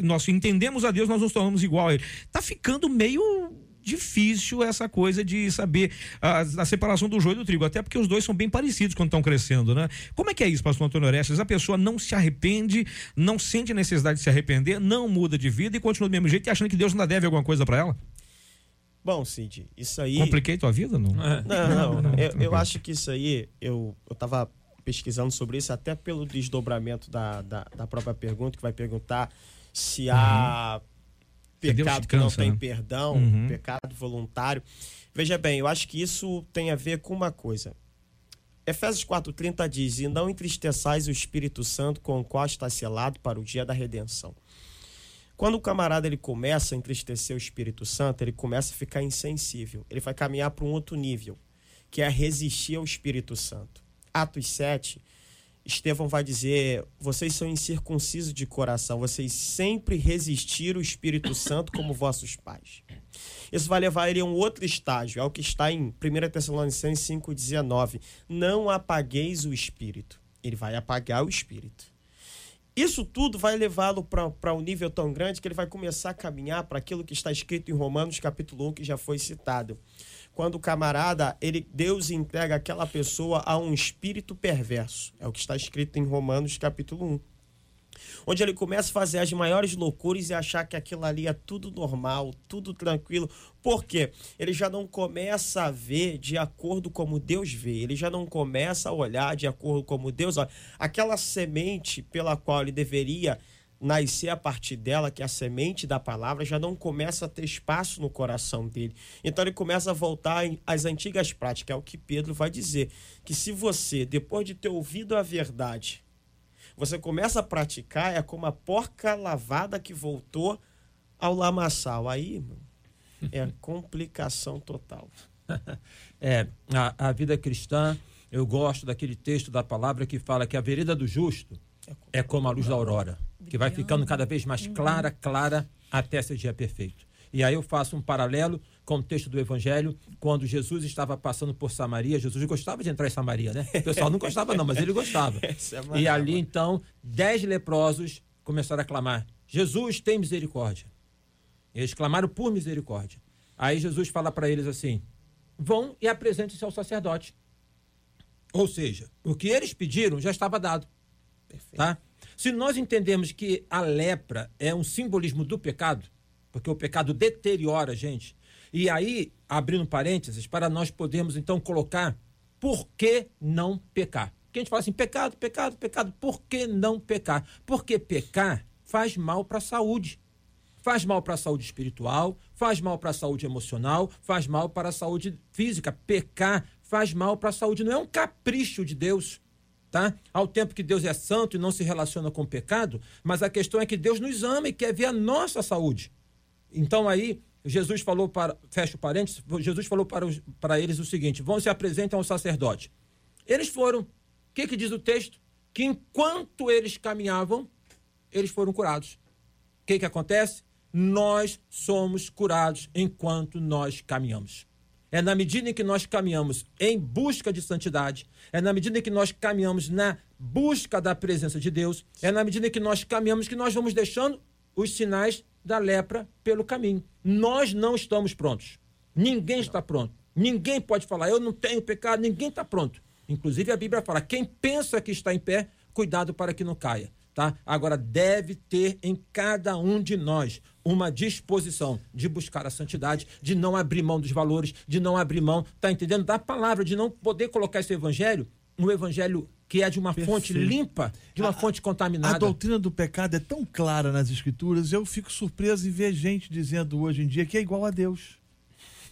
nós entendemos a Deus, nós nos tornamos igual a ele. Tá ficando meio difícil essa coisa de saber a, a separação do joio do trigo, até porque os dois são bem parecidos quando estão crescendo, né? Como é que é isso, pastor Antônio Orestes? A pessoa não se arrepende, não sente a necessidade de se arrepender, não muda de vida e continua do mesmo jeito e achando que Deus ainda deve alguma coisa para ela? Bom, Cid, isso aí. Compliquei tua vida, não? É. Não, não. Eu, eu acho que isso aí, eu, eu tava pesquisando sobre isso, até pelo desdobramento da, da, da própria pergunta, que vai perguntar se há Deus pecado que não tem né? perdão, Uhum. pecado voluntário. Veja bem, eu acho que isso tem a ver com uma coisa. Efésios 4,30 diz: E não entristeçais o Espírito Santo com o qual está selado para o dia da redenção. Quando o camarada ele começa a entristecer o Espírito Santo, ele começa a ficar insensível. Ele vai caminhar para um outro nível, que é resistir ao Espírito Santo. Atos 7, Estevão vai dizer: vocês são incircuncisos de coração, vocês sempre resistiram o Espírito Santo como vossos pais. Isso vai levar ele a um outro estágio, é o que está em 1 Tessalonicenses 5,19. Não apagueis o Espírito. Ele vai apagar o Espírito. Isso tudo vai levá-lo para um nível tão grande que ele vai começar a caminhar para aquilo que está escrito em Romanos capítulo 1, que já foi citado. Quando o camarada, ele, Deus entrega aquela pessoa a um espírito perverso. É o que está escrito em Romanos capítulo 1 onde ele começa a fazer as maiores loucuras e achar que aquilo ali é tudo normal, tudo tranquilo. Por quê? Ele já não começa a ver de acordo como Deus vê, ele já não começa a olhar de acordo como Deus olha. Aquela semente pela qual ele deveria nascer a partir dela, que é a semente da palavra, já não começa a ter espaço no coração dele. Então ele começa a voltar às antigas práticas, é o que Pedro vai dizer, que se você, depois de ter ouvido a verdade, você começa a praticar, é como a porca lavada que voltou ao lamaçal. Aí, é [LAUGHS] complicação total. [LAUGHS] É, a, a vida cristã, eu gosto daquele texto da palavra que fala que a vereda do justo é como a luz da aurora. Que vai ficando cada vez mais clara, clara, até ser dia perfeito. E aí eu faço um paralelo com o texto do Evangelho, quando Jesus estava passando por Samaria. Jesus gostava de entrar em Samaria, né? O pessoal não gostava, não, mas ele gostava. é E ali, então, dez leprosos começaram a clamar: Jesus, tem misericórdia. Eles clamaram por misericórdia. Aí Jesus fala para eles assim: vão e apresentem-se ao sacerdote. Ou seja, o que eles pediram já estava dado. Tá? Se nós entendemos que a lepra é um simbolismo do pecado, porque o pecado deteriora a gente, e aí, abrindo parênteses, para nós podermos então colocar por que não pecar. Porque a gente fala assim, pecado, pecado, pecado, por que não pecar? Porque pecar faz mal para a saúde. Faz mal para a saúde espiritual, faz mal para a saúde emocional, faz mal para a saúde física. Pecar faz mal para a saúde, não é um capricho de Deus tá? Ao tempo que Deus é santo e não se relaciona com o pecado, mas a questão é que Deus nos ama e quer ver a nossa saúde. Então aí Jesus falou para, fecha o parênteses, Jesus falou para, os, para eles o seguinte: vão se apresentar ao sacerdote. Eles foram. O que, que diz o texto? Que enquanto eles caminhavam, eles foram curados. O que, que acontece? Nós somos curados enquanto nós caminhamos. É na medida em que nós caminhamos em busca de santidade, é na medida em que nós caminhamos na busca da presença de Deus, é na medida em que nós caminhamos que nós vamos deixando os sinais da lepra pelo caminho. Nós não estamos prontos. Ninguém está pronto. Ninguém pode falar, eu não tenho pecado, ninguém está pronto. Inclusive a Bíblia fala: quem pensa que está em pé, cuidado para que não caia. Tá? Agora, deve ter em cada um de nós uma disposição de buscar a santidade, de não abrir mão dos valores, de não abrir mão, tá entendendo? Da palavra, de não poder colocar esse evangelho, um evangelho que é de uma Perfeito. fonte limpa, de uma A- fonte contaminada. A doutrina do pecado é tão clara nas escrituras, eu fico surpreso em ver gente dizendo hoje em dia que é igual a Deus.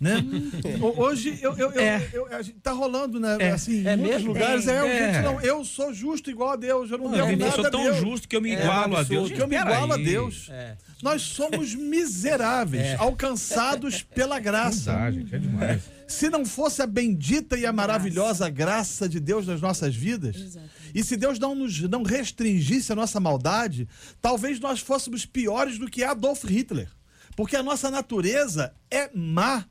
Né? [LAUGHS] Ho- Hoje eu, eu, eu, É. eu- a gente tá rolando, né? É. Assim, em É muitos mesmo? lugares. É, É. gente, não, eu sou justo igual a Deus, eu não Eu, devo eu nada sou a tão Deus. justo que eu me É, igualo a Deus. Que eu me igualo a aí. Deus. É. Nós somos miseráveis, alcançados pela graça. Dá, gente, é demais. Se não fosse a bendita e a maravilhosa graça de Deus nas nossas vidas, e se Deus não nos não restringisse a nossa maldade, talvez nós fôssemos piores do que Adolf Hitler. Porque a nossa natureza é má,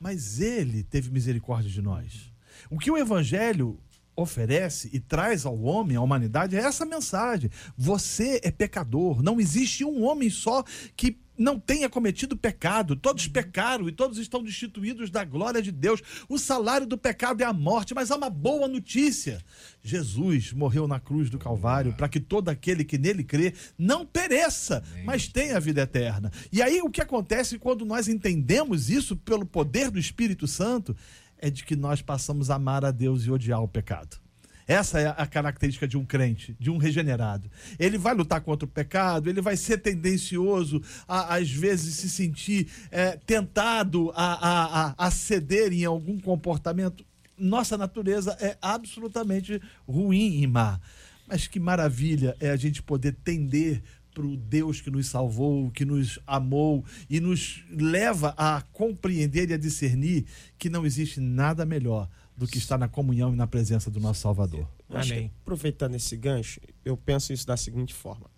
mas ele teve misericórdia de nós. O que o evangelho oferece e traz ao homem, à humanidade, é essa mensagem. Você é pecador. Não existe um homem só que não tenha cometido pecado. Todos pecaram e todos estão destituídos da glória de Deus. O salário do pecado é a morte, mas há uma boa notícia. Jesus morreu na cruz do Calvário para que todo aquele que nele crê não pereça, mas tenha a vida eterna. E aí o que acontece quando nós entendemos isso pelo poder do Espírito Santo é de que nós passamos a amar a Deus e odiar o pecado. Essa é a característica de um crente, de um regenerado. Ele vai lutar contra o pecado, ele vai ser tendencioso a, às vezes, se sentir é, tentado a, a, a, ceder em algum comportamento. Nossa natureza é absolutamente ruim e má. Mas que maravilha é a gente poder tender para o Deus que nos salvou, que nos amou e nos leva a compreender e a discernir que não existe nada melhor do que estar na comunhão e na presença do nosso Salvador. Amém. aproveitando esse gancho, eu penso isso da seguinte forma.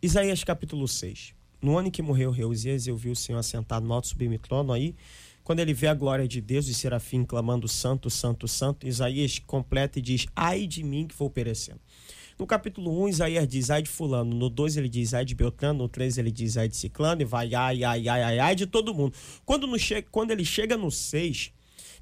Isaías capítulo 6. No ano em que morreu Reusias, eu vi o Senhor assentado no alto sublime trono aí. Quando ele vê a glória de Deus e serafim clamando santo, santo, santo, Isaías completa e diz, ai de mim que vou perecendo. No capítulo 1, Isaías diz ai de fulano. No 2 ele diz ai de Beltrano. No 3 ele diz ai de ciclano. E vai ai, ai, ai, ai, ai de todo mundo. Quando, no che quando ele chega no 6,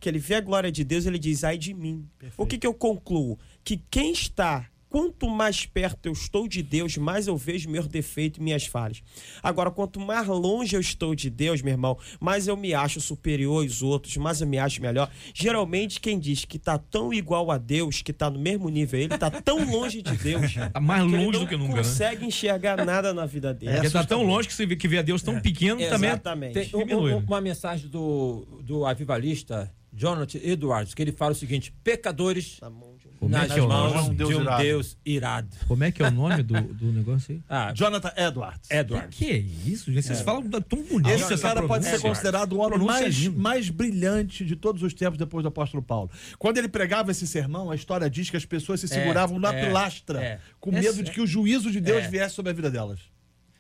que ele vê a glória de Deus, ele diz ai de mim. O que, que eu concluo? Que quem está, quanto mais perto eu estou de Deus, mais eu vejo meus defeitos e minhas falhas. Agora, quanto mais longe eu estou de Deus, meu irmão, mais eu me acho superior aos outros, mais eu me acho melhor. Geralmente, quem diz que tá tão igual a Deus, que tá no mesmo nível, ele tá tão longe de Deus. [LAUGHS] Tá mais longe não do que nunca, né? consegue enxergar nada na vida dele. Porque tá tão longe que você vê, que vê a Deus tão pequeno também. Exatamente. Tem um- diminui, um- né? uma mensagem do, do avivalista Jonathan Edwards, que ele fala o seguinte: pecadores Na mão de um Como é nas que é o mãos? Um de um irado. Deus irado. Como é que é o nome do, do negócio aí? [LAUGHS] Ah, Jonathan Edwards. Edward. Que é isso, gente? Vocês falam tão bonito. Esse essa cara pode ser pronúncia. considerado o homem Pronúncia mais, mais brilhante de todos os tempos depois do apóstolo Paulo. Quando ele pregava esse sermão, a história diz que as pessoas se seguravam na é, pilastra, é. com medo de que o juízo de Deus É. viesse sobre a vida delas.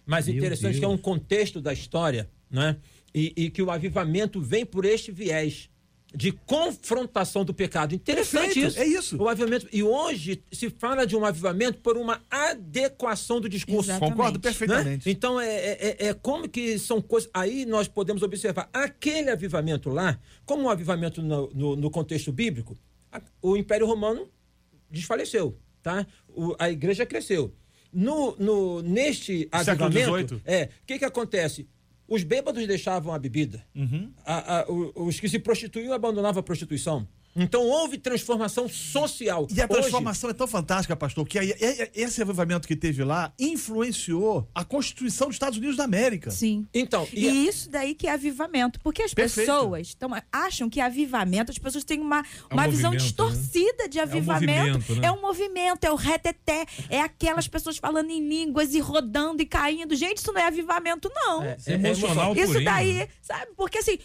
Mas Meu interessante Deus. que é um contexto da história, né? E, e que o avivamento vem por este viés de confrontação do pecado. Interessante Perfeito, isso. é isso. O avivamento. E hoje se fala de um avivamento por uma adequação do discurso. Exatamente. Concordo né? perfeitamente. Então é, é, é- é como que são coisas. Aí nós podemos observar aquele avivamento lá, como um avivamento no, no- no contexto bíblico, a- o Império Romano desfaleceu, tá? O- a igreja cresceu. No, no, neste Século avivamento, é, o que que acontece? Os bêbados deixavam a bebida. Uhum. A- a- os que se prostituíam abandonavam a prostituição. Então houve transformação social. E a Hoje- transformação é tão fantástica, pastor, que é- é- esse avivamento que teve lá influenciou a Constituição dos Estados Unidos da América. Sim. então, e, E isso daí que é avivamento. Porque as Perfeito. pessoas tão, acham que avivamento, as pessoas têm uma, uma visão movimento, distorcida de um avivamento. movimento, né? É um movimento, é o reteté, é aquelas pessoas falando em línguas e rodando e caindo. Gente, isso não é avivamento, não. É, É emocional Isso daí, sabe? Porque assim,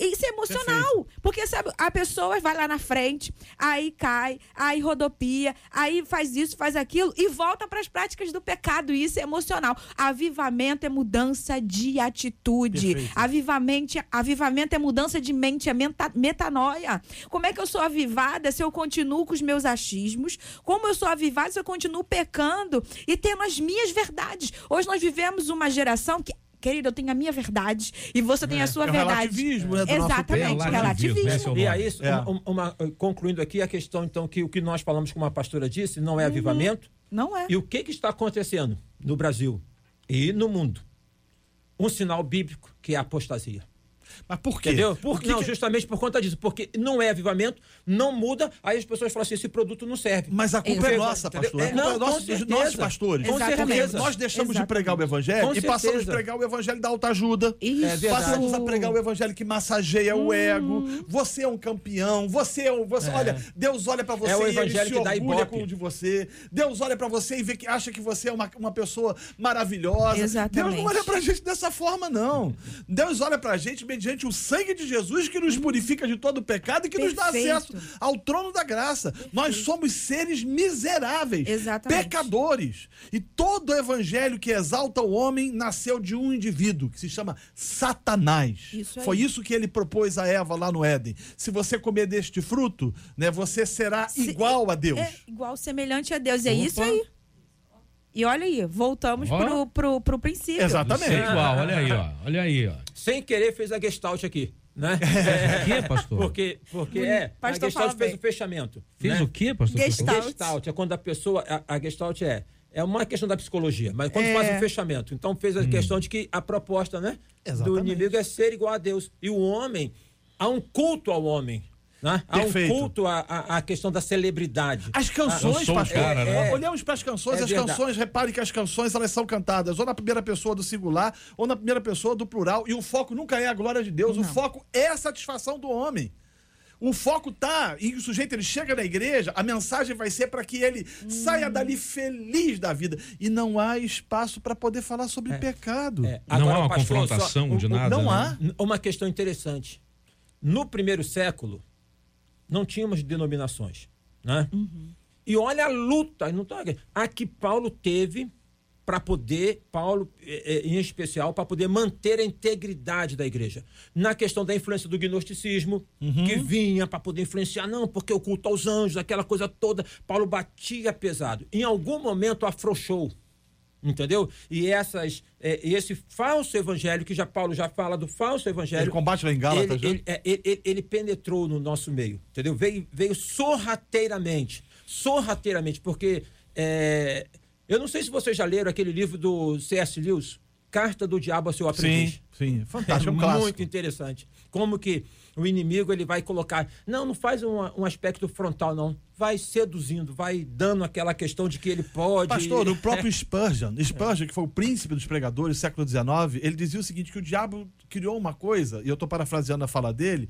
isso é emocional. Porque, sabe, a pessoa vai lá na frente, aí cai, aí rodopia, aí faz isso, faz aquilo e volta para as práticas do pecado. E isso é emocional. Avivamento é mudança de atitude. Perfeito. Avivamento, avivamento é mudança de mente, é menta- metanoia. Como é que eu sou avivada se eu continuo com os meus achismos? Como eu sou avivada se eu continuo pecando e tendo as minhas verdades? Hoje nós vivemos uma geração que. Querida, eu tenho a minha verdade e você tem a sua É o verdade. relativismo, né, Exatamente, tempo. Relativismo, é o E aí, isso, É. uma- uma- concluindo aqui a questão, então, que o que nós falamos como a pastora disse não é avivamento. Não é. E o que, que está acontecendo no Brasil e no mundo? Um sinal bíblico que é a apostasia. Mas por quê? Entendeu? O Por, que não, que- justamente por conta disso. Porque não é avivamento, não muda, aí as pessoas falam assim: esse produto não serve. Mas a culpa é Entendeu? nossa, pastor. A É, culpa não, é com nossa, dos certeza. nossos pastores. Com certeza. nós deixamos de Exatamente. pregar o evangelho Com e passamos certeza. a pregar o evangelho da autoajuda. Isso. É. Passamos a pregar o evangelho que massageia o ego. Você é um campeão. Você é um. Você, Olha, Deus olha pra você É o e ele se orgulha com de você. Deus olha pra você e vê que acha que você é uma, uma pessoa maravilhosa. Exatamente. Deus não olha pra gente dessa forma, não. Deus olha pra gente mediante o sangue de Jesus que nos purifica de todo pecado e que nos dá Perfeito. acesso ao trono da graça. Nós somos seres miseráveis, Exatamente. pecadores. E todo evangelho que exalta o homem nasceu de um indivíduo que se chama Satanás. Isso. Foi isso que ele propôs a Eva lá no Éden. Se você comer deste fruto, né, você será Se- igual a Deus. É igual, semelhante a Deus. É Opa. isso aí. E olha aí, voltamos Ó. pro, pro, pro princípio. Exatamente. Isso é igual, olha aí, ó. Olha aí, ó. Sem querer, fez a gestalt aqui. Né? O quê, pastor? Porque, porque é, Pastor a gestalt fez bem. o fechamento. Fez né? o quê, pastor? Gestalt. Gestalt é quando a pessoa. A, a Gestalt é. É uma questão da psicologia, mas quando É. faz o fechamento. Então fez a Hum. questão de que a proposta, né? Do Exatamente. inimigo é ser igual a Deus. E o homem, há um culto ao homem. Né? Há um culto à, à, à questão da celebridade. As canções, o pastor. cara, né? é, olhamos para as canções, É as verdade. canções, repare que as canções elas são cantadas ou na primeira pessoa do singular ou na primeira pessoa do plural. E o foco nunca é a glória de Deus, o foco é a satisfação do homem. O foco tá em que o sujeito ele chega na igreja, a mensagem vai ser para que ele saia dali feliz da vida. E não há espaço para poder falar sobre pecado. É. Não Agora, há uma pastor, confrontação só- de o- nada. não né? há. Uma questão interessante. No primeiro século, não tínhamos denominações. Né? E olha a luta, não tô aqui, a que Paulo teve para poder, Paulo eh, eh, em especial, para poder manter a integridade da igreja. Na questão da influência do gnosticismo, que vinha para poder influenciar, não, porque o culto aos anjos, aquela coisa toda, Paulo batia pesado. Em algum momento afrouxou. Entendeu? E essas, e esse falso evangelho, que já Paulo já fala do falso evangelho. Ele combate lá em Gálatas, ele, né? ele, é, ele- ele- ele penetrou no nosso meio, entendeu? Veio, veio sorrateiramente. Sorrateiramente, porque é, eu não sei se vocês já leram aquele livro do C.S. Lewis, Carta do Diabo ao Seu Aprendiz. Sim, sim. Fantástico, é um É clássico. muito interessante. Como que o inimigo ele vai colocar. Não, não faz um, um aspecto frontal, não. Vai seduzindo, vai dando aquela questão de que ele pode. Pastor, o [LAUGHS] próprio Spurgeon, Spurgeon, que foi o príncipe dos pregadores do século XIX, ele dizia o seguinte: que o diabo criou uma coisa, e eu estou parafraseando a fala dele,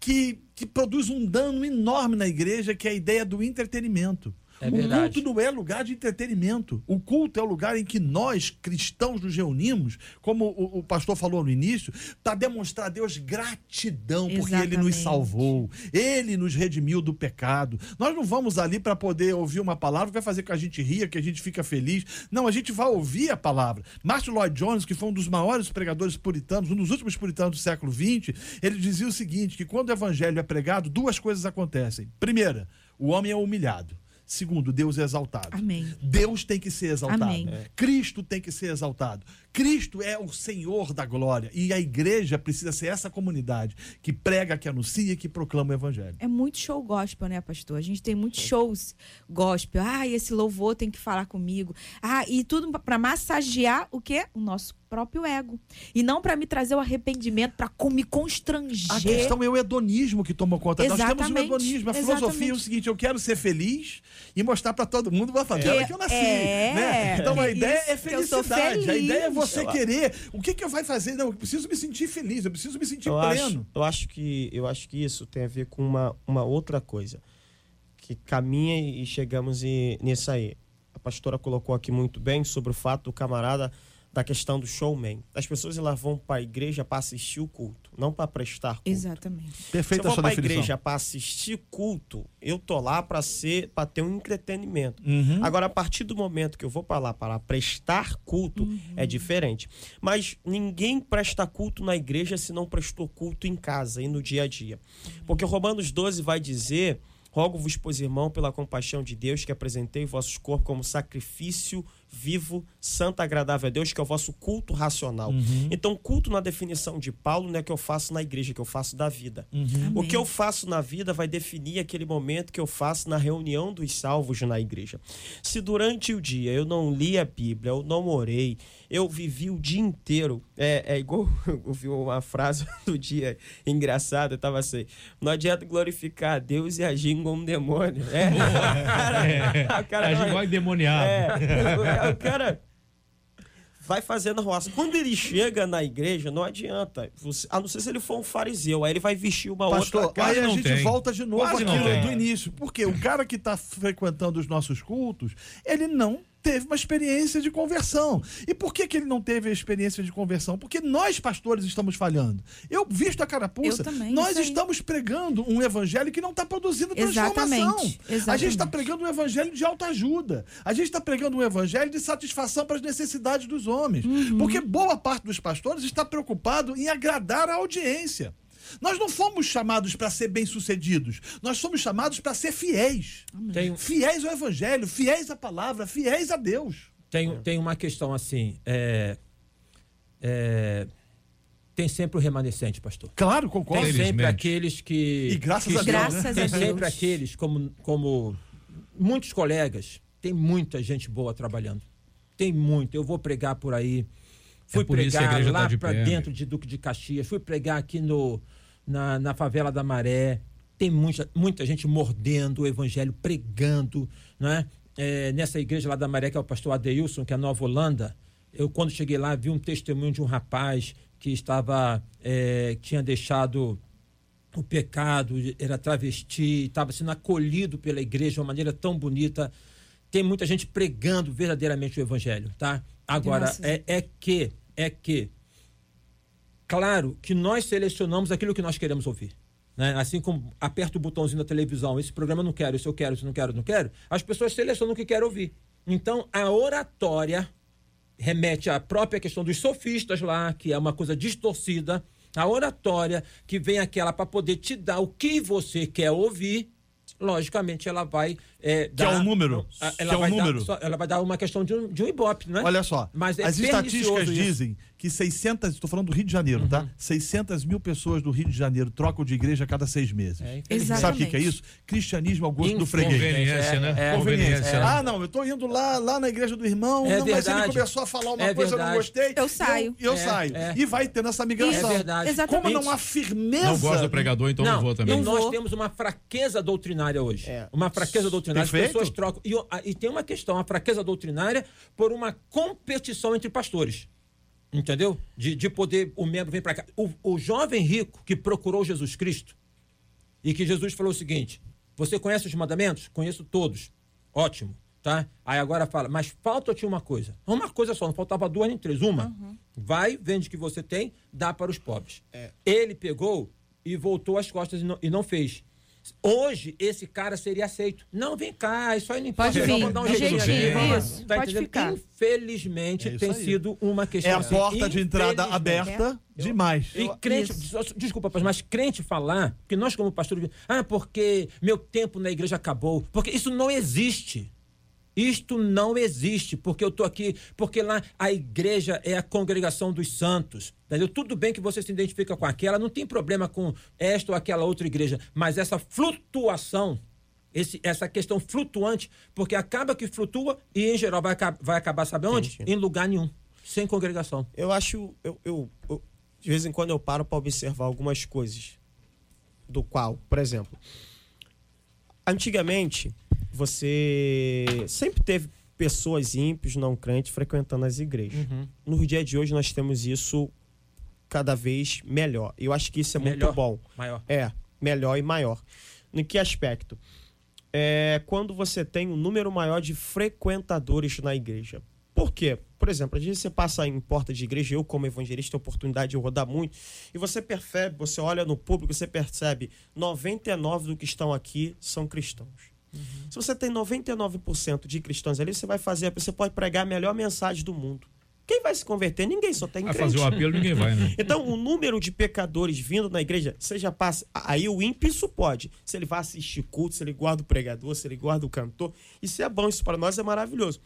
que, que produz um dano enorme na igreja, que é a ideia do entretenimento. É o verdade. culto não é lugar de entretenimento. O culto é o lugar em que nós, cristãos, nos reunimos, como o, o pastor falou no início, para demonstrar a Deus gratidão, porque Ele nos Exatamente. salvou, Ele nos redimiu do pecado. Nós não vamos ali para poder ouvir uma palavra que vai fazer que a gente ria, que a gente fica feliz. Não, a gente vai ouvir a palavra. Martin Lloyd Jones, que foi um dos maiores pregadores puritanos, um dos últimos puritanos do século XX, ele dizia o seguinte: que quando o evangelho é pregado, duas coisas acontecem. Primeira, o homem é humilhado. Segundo, Deus é exaltado. Amém. Deus tem que ser exaltado. Amém. Cristo tem que ser exaltado. Cristo é o Senhor da glória. E a igreja precisa ser essa comunidade que prega, que anuncia que proclama o evangelho. É muito show gospel, né, pastor? A gente tem muitos shows gospel. Ah, esse louvor tem que falar comigo. Ah, e tudo para massagear o quê? O nosso próprio ego. E não para me trazer o arrependimento, para me constranger. A questão é o hedonismo que toma conta. Nós temos o Exatamente, hedonismo. A filosofia é o exatamente. seguinte: eu quero ser feliz e mostrar para todo mundo uma favela Que- que eu nasci. é, né? Então a ideia é isso, sou felicidade. A ideia é feliz. Você querer. O que, que vai fazer? Não, eu preciso me sentir feliz, eu preciso me sentir eu pleno. acho, eu acho que eu acho que isso tem a ver com uma, uma outra coisa que caminha e chegamos e, nisso aí. A pastora colocou aqui muito bem sobre o fato do camarada da questão do showman. As pessoas elas vão para a igreja para assistir o culto, não para prestar culto. Exatamente. Se Perfeita eu a vou para a igreja para assistir culto, eu tô lá para ser, para ter um entretenimento. Uhum. Agora, a partir do momento que eu vou para lá para prestar culto, é diferente. Mas ninguém presta culto na igreja se não prestou culto em casa e no dia a dia. Porque Romanos 12 vai dizer: Rogo-vos, pois, irmão, pela compaixão de Deus, que apresentei vossos corpos como sacrifício vivo, santo, agradável a Deus, que é o vosso culto racional. Então, culto na definição de Paulo não é que eu faço na igreja, que eu faço da vida. O que eu faço na vida vai definir aquele momento que eu faço na reunião dos salvos na igreja. Se durante o dia eu não li a Bíblia, eu não orei, eu vivi o dia inteiro. É, é igual [LAUGHS] eu ouvi uma frase [LAUGHS] do dia engraçada, eu tava assim: não adianta glorificar a Deus e agir como um demônio. É, [LAUGHS] o cara, o cara não- igual endemoniado. é, o cara vai fazendo roça. Quando ele chega na igreja, não adianta. Você- a não ser se ele for um fariseu, aí ele vai vestir uma Pastor, outra cara. aí a gente tem. volta de novo Quase aquilo do início. Porque o cara que está frequentando os nossos cultos, ele não teve uma experiência de conversão. E por que, que ele não teve a experiência de conversão? Porque nós, pastores, estamos falhando. Eu, visto a carapuça, também, nós estamos pregando um evangelho que não está produzindo transformação. Exatamente, A gente está exatamente. pregando um evangelho de autoajuda. A gente está pregando um evangelho de satisfação para as necessidades dos homens. Uhum. Porque boa parte dos pastores está preocupado em agradar a audiência. Nós não fomos chamados para ser bem-sucedidos. Nós somos chamados para ser fiéis. Tem, Fiéis ao evangelho, fiéis à palavra, fiéis a Deus. tem, tem uma questão assim. é, é, tem sempre o remanescente, pastor. Claro, Tem concordo. sempre Infelizmente. aqueles que. E graças que a Deus, estão- né? Tem a Deus. sempre aqueles, como, como muitos colegas, tem muita gente boa trabalhando. Tem muito. Eu vou pregar por aí. Fui É por pregar igreja tá lá de para dentro de Duque de Caxias. Fui pregar aqui no, na, na favela da Maré. Tem muita, muita gente mordendo o evangelho, pregando. Né? É, nessa igreja lá da Maré, que é o pastor Adeilson, que é Nova Holanda. Eu, quando cheguei lá, vi um testemunho de um rapaz que estava, é, tinha deixado o pecado, era travesti, estava sendo acolhido pela igreja de uma maneira tão bonita. Tem muita gente pregando verdadeiramente o evangelho, tá? Agora, é, é que, é que, claro que nós selecionamos aquilo que nós queremos ouvir. Né? Assim como aperta o botãozinho da televisão, esse programa eu não quero, esse eu quero, esse eu não quero, não quero, as pessoas selecionam o que querem ouvir. Então, a oratória remete à própria questão dos sofistas lá, que é uma coisa distorcida. A oratória, que vem aquela para poder te dar o que você quer ouvir, logicamente ela vai é, Que é o número. a- Que Ela, é o vai número. Dar, ela vai dar uma questão de um, de um ibope, né? Olha só, Mas é as estatísticas isso. dizem que 600, estou falando do Rio de Janeiro, Uhum. tá? 600 mil pessoas do Rio de Janeiro trocam de igreja a cada seis meses. É. Exatamente. Sabe o que, que é isso? Cristianismo ao gosto do freguês. Conveniência, É, né? é, Conveniência. né? Ah, não, eu tô indo lá, lá na igreja do irmão, É não, mas ele começou a falar uma É coisa, eu não gostei. Eu saio. E eu, eu É, saio. é. E vai tendo essa migração. É verdade. Exatamente. Como não há firmeza. Não gosto do pregador, então não, vou também. E nós vou. temos uma fraqueza doutrinária hoje. É. Uma fraqueza doutrinária. As Perfeito. pessoas trocam. E, e tem uma questão, a fraqueza doutrinária por uma competição entre pastores. Entendeu? De, de poder, o membro vem para cá. O, o jovem rico que procurou Jesus Cristo, e que Jesus falou o seguinte: Você conhece os mandamentos? Conheço todos. Ótimo, tá? Aí agora fala, mas falta-te uma coisa. Uma coisa só, não faltava duas nem três. Uma, vai, vende o que você tem, dá para os pobres. É. Ele pegou e voltou as costas e não, e não fez. Hoje, esse cara seria aceito. Não, vem cá, isso aí não importa. Pode só vir, vou dar um jeitinho jeitinho, isso, Tá pode entendendo? ficar. Infelizmente, É isso tem aí. sido uma É questão a assim, porta de entrada aberta demais. E crente, desculpa, pastor, mas crente falar, que nós como pastor, ah, porque meu tempo na igreja acabou, porque isso não existe. Isto não existe, porque eu estou aqui, porque lá a igreja é a congregação dos santos. Entendeu? Tudo bem que você se identifica com aquela, não tem problema com esta ou aquela outra igreja, mas essa flutuação, esse, essa questão flutuante, porque acaba que flutua e em geral vai, vai acabar, sabe onde? Entendi. Em lugar nenhum, sem congregação. Eu acho. Eu, eu- eu- de vez em quando eu paro para observar algumas coisas. Do qual, por exemplo, antigamente você sempre teve pessoas ímpios, não crentes, frequentando as igrejas. Uhum. No dia de hoje nós temos isso cada vez melhor. Eu acho que isso é muito Melhor. bom. Maior. É, melhor e maior. No que aspecto? É quando você tem um número maior de frequentadores na igreja. Por quê? Por exemplo, às vezes você passa em porta de igreja, eu como evangelista tenho oportunidade de rodar muito, e você percebe, você olha no público, você percebe 99 do que estão aqui são cristãos. Se você tem 99% de cristãos ali, você vai fazer, você pode pregar a melhor mensagem do mundo. Quem vai se converter? Ninguém, só tem Vai crente. fazer o apelo, ninguém vai, né? [LAUGHS] Então, o número de pecadores vindo na igreja, seja passa. Aí o ímpio isso pode. Se ele vai assistir culto, se ele guarda o pregador, se ele guarda o cantor, isso é bom, isso para nós é maravilhoso.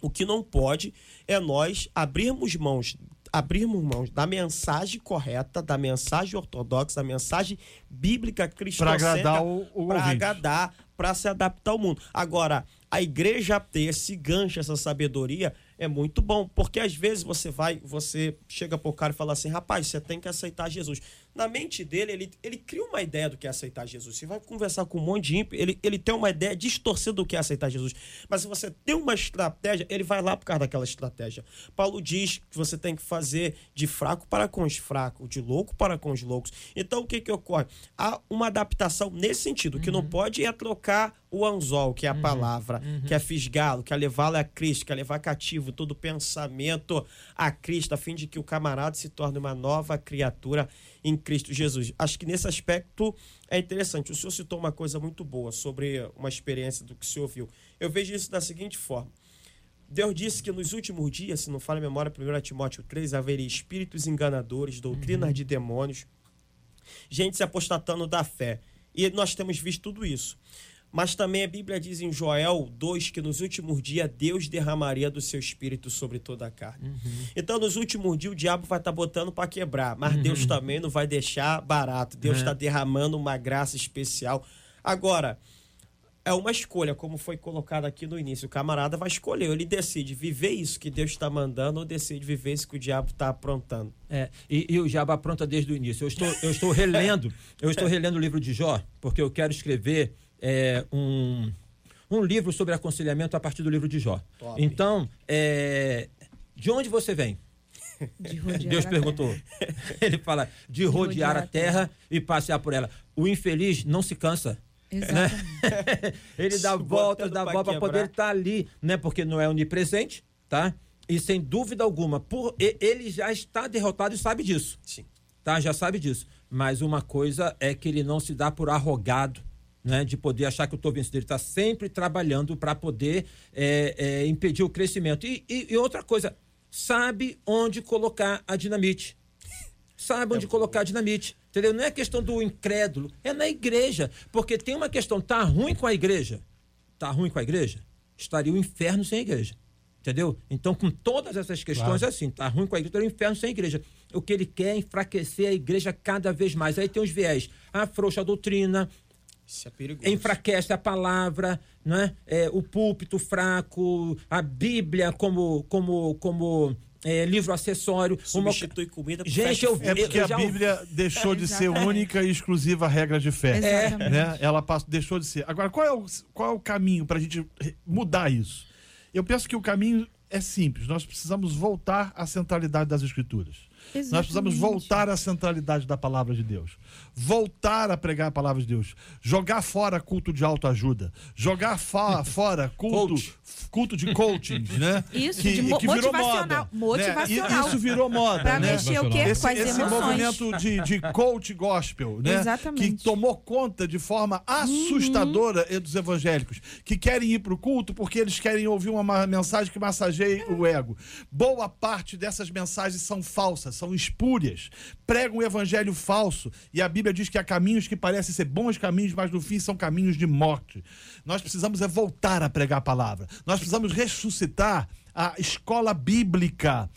O que não pode é nós abrirmos mãos, abrirmos mãos da mensagem correta, da mensagem ortodoxa, da mensagem bíblica cristã. Pra agradar o- o Para agradar, para se adaptar ao mundo. Agora, a igreja ter esse gancho, essa sabedoria, é muito bom, porque às vezes você vai, você chega pro cara e fala assim, rapaz, você tem que aceitar Jesus. Na mente dele, ele, ele cria uma ideia do que é aceitar Jesus. Você vai conversar com um monte de ímpio, ele, ele tem uma ideia distorcida do que é aceitar Jesus. Mas se você tem uma estratégia, ele vai lá por causa daquela estratégia. Paulo diz que você tem que fazer de fraco para com os fracos, de louco para com os loucos. Então, o que que ocorre? Há uma adaptação nesse sentido. Que não pode é trocar o anzol, que é a palavra, que é fisgá-lo, que é levá-lo a Cristo, que é levar cativo todo pensamento a Cristo, a fim de que o camarada se torne uma nova criatura em Cristo Jesus. Acho que nesse aspecto é interessante. O senhor citou uma coisa muito boa sobre uma experiência do que o senhor viu. Eu vejo isso da seguinte forma. Deus disse que nos últimos dias, se não falha a memória, 1 Timóteo 3, haveria espíritos enganadores, doutrinas de demônios, gente se apostatando da fé. E nós temos visto tudo isso. Mas também a Bíblia diz em Joel 2 que nos últimos dias Deus derramaria do seu espírito sobre toda a carne. Então, nos últimos dias, o diabo vai estar botando para quebrar, mas Deus também não vai deixar barato. Deus está derramando uma graça especial. Agora, é uma escolha, como foi colocado aqui no início. O camarada vai escolher, ele decide viver isso que Deus está mandando ou decide viver isso que o diabo está aprontando. É, e, e o Jabá apronta desde o início. Eu estou, eu estou relendo, [LAUGHS] eu estou relendo o livro de Jó, porque eu quero escrever é, um, um livro sobre aconselhamento a partir do livro de Jó. Top. Então, é, de onde você vem? De rodear Deus perguntou. [LAUGHS] Ele fala, de rodear a terra e passear por ela. O infeliz não se cansa. Exatamente. [LAUGHS] Ele dá voltas, dá volta para poder estar ali, né? Porque não é onipresente, tá? E sem dúvida alguma, por, ele já está derrotado e sabe disso. Sim. Tá? Já sabe disso. Mas uma coisa é que ele não se dá por arrogado, né? De poder achar que eu estou vencido. Ele está sempre trabalhando para poder é, é, impedir o crescimento. E, e- e outra coisa, sabe onde colocar a dinamite. Sabe onde colocar a dinamite. Entendeu? Não é questão do incrédulo, é na igreja. Porque tem uma questão, tá ruim com a igreja? Tá ruim com a igreja? Estaria o inferno sem a igreja. Entendeu? Então, com todas essas questões, é assim, tá ruim com a igreja, estaria o inferno sem a igreja. O que ele quer é enfraquecer a igreja cada vez mais. Aí tem os viés. Afrouxa a doutrina, Isso é perigoso. enfraquece a palavra, né? É, o púlpito fraco, a Bíblia como, como, como é, livro acessório. Uma- Substitui comida por Gente, eu-. É porque a já- Bíblia deixou de ser Exatamente. única e exclusiva regra de fé. Exatamente. Né? Ela passou, deixou de ser. Agora, qual é o, qual é o caminho para a gente mudar isso? Eu penso que o caminho é simples. Nós precisamos voltar à centralidade das Escrituras. Nós precisamos voltar à centralidade da palavra de Deus. Voltar a pregar a palavra de Deus. Jogar fora culto de autoajuda. Jogar [LAUGHS] fora culto, culto de coaching, né? [LAUGHS] Isso, que, de mo que virou motivacional. moda. né? Motivacional. Isso virou moda, Pra né? mexer o quê? Esse, Com as esse emoções. movimento de, de coach gospel, né? Exatamente. Que tomou conta de forma assustadora dos evangélicos, que querem ir para o culto porque eles querem ouvir uma ma- mensagem que massageie o ego. Boa parte dessas mensagens são falsas, são espúrias, pregam um evangelho falso. E a Bíblia diz que há caminhos que parecem ser bons caminhos, mas no fim são caminhos de morte. Nós precisamos é voltar a pregar a palavra. Nós precisamos ressuscitar a escola bíblica.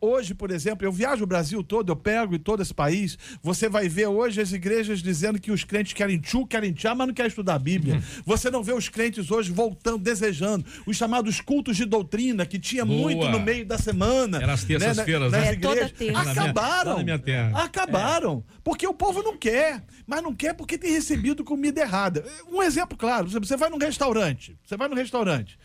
Hoje, por exemplo, eu viajo o Brasil todo, eu pego em todo esse país. Você vai ver hoje as igrejas dizendo que os crentes querem tchu, querem tchá, mas não querem estudar a Bíblia. Uhum. Você não vê os crentes hoje voltando, desejando. Os chamados cultos de doutrina, que tinha Boa. muito no meio da semana. Era as terças-feiras, né? né? Nas É, toda igrejas. terça. Lá na minha- Acabaram. lá na minha terra. Acabaram. Porque o povo não quer. Mas não quer porque tem recebido comida errada. Um exemplo claro: você vai num restaurante. Você vai num restaurante.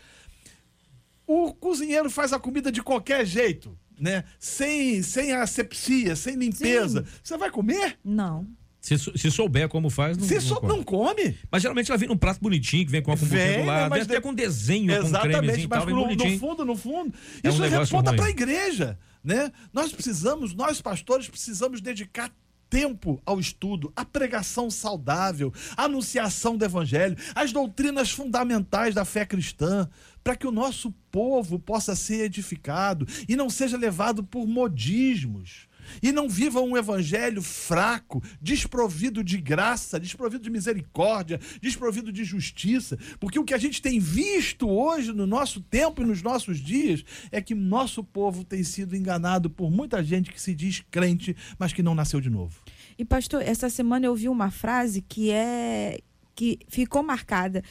O cozinheiro faz a comida de qualquer jeito, né? Sem, sem asepsia, sem limpeza. Você vai comer? Não. Se, se souber como faz, não, Você não só come. não come. Mas geralmente ela vem num prato bonitinho, que vem com a Vem, do lado, né, mas até de- com desenho, com cremezinho Exatamente, e mas tal, no, no fundo, no fundo, É um isso negócio reponta ruim. para a igreja, né? Nós precisamos, nós pastores precisamos dedicar tempo ao estudo, à pregação saudável, à anunciação do evangelho, às doutrinas fundamentais da fé cristã, para que o nosso povo possa ser edificado e não seja levado por modismos. E não viva um evangelho fraco, desprovido de graça, desprovido de misericórdia, desprovido de justiça. Porque o que a gente tem visto hoje no nosso tempo e nos nossos dias é que nosso povo tem sido enganado por muita gente que se diz crente, mas que não nasceu de novo. E pastor, essa semana eu ouvi uma frase que é que ficou marcada.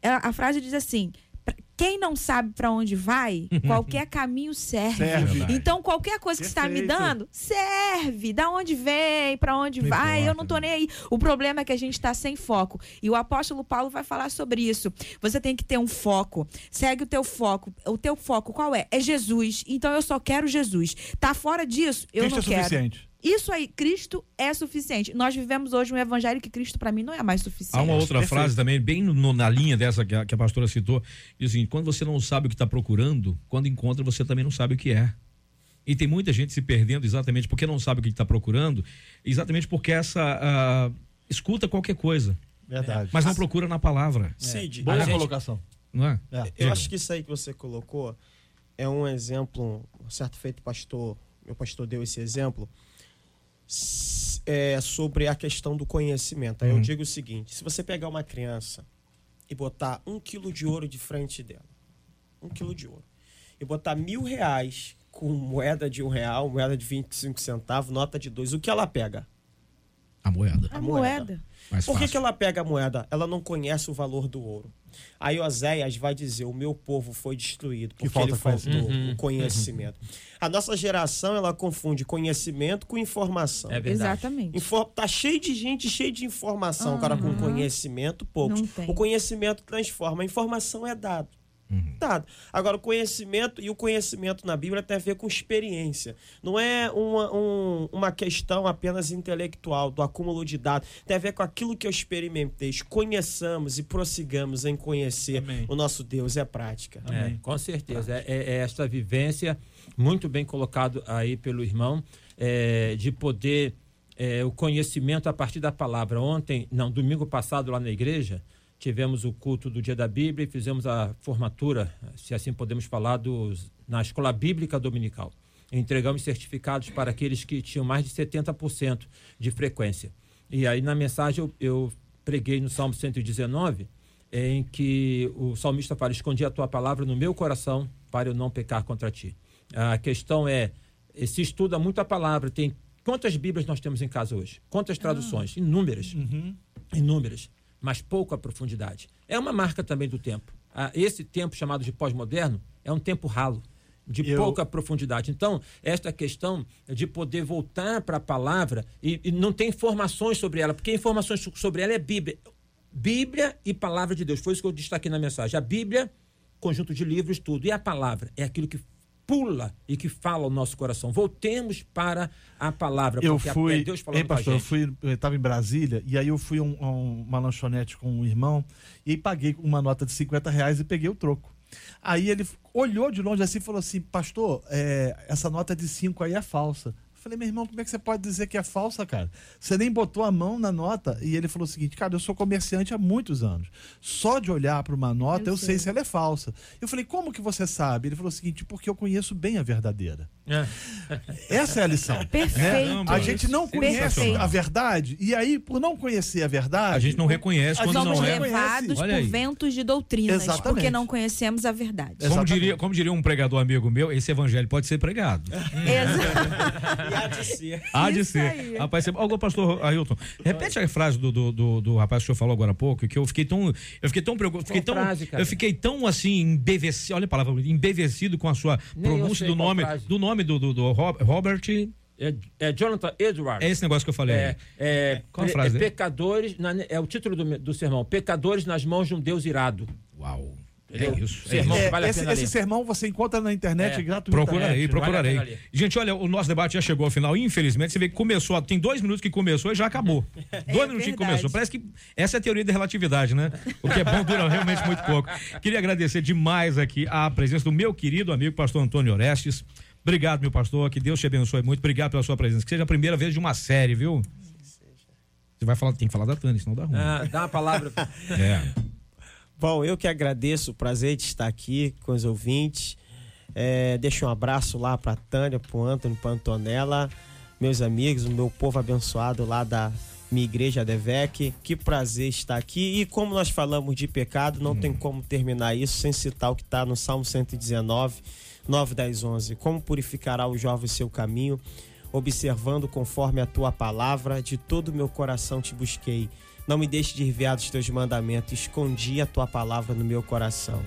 A, a frase diz assim: "Pra- quem não sabe para onde vai, qualquer caminho serve. Serve. Então qualquer coisa que você está me Perfeito. dando serve. Da onde vem, para onde Não vai, importa, eu não tô nem aí. O problema é que a gente está sem foco. E o apóstolo Paulo vai falar sobre isso. Você tem que ter um foco. Segue o teu foco. O teu foco qual é? É Jesus. Então eu só quero Jesus. Tá fora disso, eu Cristo não é quero. suficiente. Isso aí, Cristo é suficiente. Nós vivemos hoje um evangelho que Cristo para mim não é mais suficiente. Há uma outra Perfeito. frase também, bem no- na linha dessa que a, que a pastora citou, diz assim: quando você não sabe o que está procurando, quando encontra, você também não sabe o que é. E tem muita gente se perdendo exatamente porque não sabe o que está procurando, exatamente porque essa ah, escuta qualquer coisa, Verdade. mas não procura na palavra, Cid, Boa a gente- colocação. não é? É. Eu Diga. acho que isso aí que você colocou é um exemplo, um certo feito pastor, meu pastor deu esse exemplo, é, sobre a questão do conhecimento. Aí eu Uhum. digo o seguinte: se você pegar uma criança e botar um quilo de ouro de frente dela, um quilo de ouro, e botar mil reais com moeda de um real, moeda de 25 centavos, nota de dois, o que ela pega? A moeda. A moeda. moeda. Mais Por que, que ela pega a moeda? Ela não conhece o valor do ouro. Aí Oséias vai dizer: O meu povo foi destruído porque falta ele faltou conhecimento. o conhecimento. A nossa geração ela confunde conhecimento com informação. É verdade. Exatamente. Infor- Tá cheio de gente, cheio de informação. O cara com conhecimento, poucos. Não tem. O conhecimento transforma. A informação é dado. Dado. Agora, o conhecimento e o conhecimento na Bíblia tem a ver com experiência. Não é uma, um- uma questão apenas intelectual, do acúmulo de dados. Tem a ver com aquilo que eu experimentei. Conheçamos e prossigamos em conhecer Amém. o nosso Deus. É prática. É, com certeza. É, é- é esta vivência, muito bem colocado aí pelo irmão, é, de poder é, o conhecimento a partir da palavra. Ontem, não, domingo passado lá na igreja, tivemos o culto do Dia da Bíblia e fizemos a formatura, se assim podemos falar, dos, na Escola Bíblica Dominical. Entregamos certificados para aqueles que tinham mais de 70% de frequência. E aí na mensagem eu, eu preguei no Salmo 119, em que o salmista fala: Escondi a tua palavra no meu coração para eu não pecar contra ti. A questão é: se estuda muito a palavra, tem. Quantas Bíblias nós temos em casa hoje? Quantas traduções? Inúmeras. Inúmeras. Mas pouco a profundidade. É uma marca também do tempo. Ah, Esse tempo chamado de pós-moderno é um tempo ralo. De Eu- pouca profundidade. Então, esta questão de poder voltar para a palavra e, e não tem informações sobre ela, porque informações so- sobre ela é Bíblia. Bíblia e palavra de Deus. Foi isso que eu destaquei na mensagem. A Bíblia, conjunto de livros, tudo. E a palavra é aquilo que pula e que fala ao nosso coração. Voltemos para a palavra, Eu porque fui, Deus falando a pastor, eu fui, eu estava em Brasília e aí eu fui a um- a um- uma lanchonete com um irmão e aí paguei uma nota de 50 reais e peguei o troco. Aí ele olhou de longe assim e falou assim, pastor, é, essa nota de 5 aí é falsa. Eu falei, meu irmão, como é que você pode dizer que é falsa, cara? Você nem botou a mão na nota. E ele falou o seguinte, cara, eu sou comerciante há muitos anos. Só de olhar para uma nota, Eu eu, sei. sei. se ela é falsa. Eu falei, como que você sabe? Ele falou o seguinte, porque eu conheço bem a verdadeira. É. Essa é a lição. Perfeito. Caramba, A gente não conhece Perfeito. a verdade, e aí, por não conhecer a verdade. A gente não reconhece a quando gente não Somos é. levados por ventos de doutrinas, Exatamente. porque não conhecemos a verdade. Como Exatamente. diria, como diria um pregador amigo meu, esse evangelho pode ser pregado. [LAUGHS] Exato. E [LAUGHS] há de ser. Há de Isso ser. aí. Rapaz, você... Pastor Ailton, repete a frase do, do, do, do rapaz que o senhor falou agora há pouco, que eu fiquei tão. Eu fiquei tão preocupado. Fiquei tão, frase, eu fiquei tão assim, embevecido. Olha a palavra, embevecido com a sua pronúncia do nome. Do nome do, do, do Rob- Robert. É, é Jonathan Edwards. É esse negócio que eu falei. É, é, Qual a é frase dele? pecadores, na- é o título do, do sermão, pecadores nas mãos de um Deus irado. Uau. É isso. É Sermão. isso. É, vale a esse, pena esse sermão você encontra na internet É. gratuitamente. Procurarei, procurarei. Vale. Gente, olha, o nosso debate já chegou ao final. Infelizmente, você vê que começou, tem dois minutos que começou e já acabou. [LAUGHS] dois minutinhos que verdade. começou. Parece que essa é a teoria da relatividade, né? O que é bom dura realmente muito pouco. Queria agradecer demais aqui a presença do meu querido amigo, pastor Antônio Orestes. Obrigado, meu pastor. Que Deus te abençoe muito. Obrigado pela sua presença. Que seja a primeira vez de uma série, viu? Você vai falar, tem que falar da Tânia, senão dá ruim. Ah, dá uma palavra. [LAUGHS] É. Bom, eu que agradeço o prazer de estar aqui com os ouvintes. É, deixo um abraço lá para Tânia, para o Antônio, para Antonella, meus amigos, o meu povo abençoado lá da minha igreja Devec. Que prazer estar aqui. E como nós falamos de pecado, não tem como terminar isso sem citar o que está no Salmo 119, 9, 10, 11. Como purificará o jovem seu caminho, observando conforme a tua palavra, de todo o meu coração te busquei. Não me deixe desviar dos teus mandamentos, escondi a tua palavra no meu coração,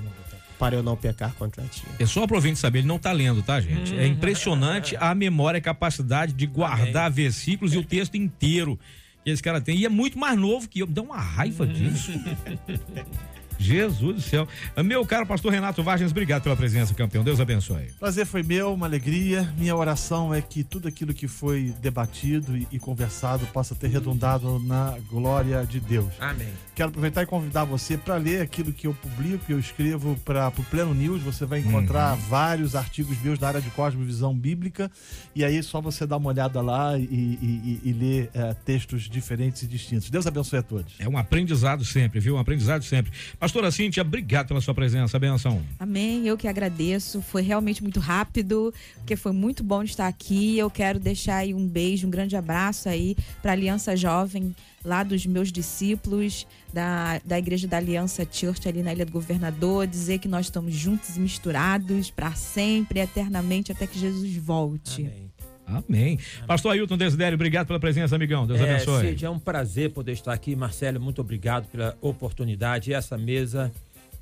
para eu não pecar contra ti. É só ouvinte saber, ele não tá lendo, tá, gente? É impressionante a memória, a capacidade de guardar versículos e o texto inteiro que esse cara tem. E é muito mais novo que eu. Me dá uma raiva disso. [LAUGHS] Jesus do céu. Meu caro pastor Renato Vargas, obrigado pela presença, campeão. Deus abençoe. Prazer foi meu, uma alegria. Minha oração é que tudo aquilo que foi debatido e, e conversado possa ter redundado na glória de Deus. Amém. Quero aproveitar e convidar você para ler aquilo que eu publico, que eu escrevo para o Pleno News. Você vai encontrar vários artigos meus da área de cosmovisão bíblica. E aí é só você dar uma olhada lá e, e- e- e ler eh, textos diferentes e distintos. Deus abençoe a todos. É um aprendizado sempre, viu? Um aprendizado sempre. Pastora Cíntia, obrigado pela sua presença. Benção. Amém, eu que agradeço. Foi realmente muito rápido, porque foi muito bom estar aqui. Eu quero deixar aí um beijo, um grande abraço aí para a Aliança Jovem, lá dos meus discípulos, da, da Igreja da Aliança Church, ali na Ilha do Governador. Dizer que nós estamos juntos e misturados para sempre, eternamente, até que Jesus volte. Amém. Amém. Pastor Ailton Desidério, obrigado pela presença, amigão. Deus É, abençoe. Cid, é um prazer poder estar aqui. Marcelo, muito obrigado pela oportunidade. Essa mesa,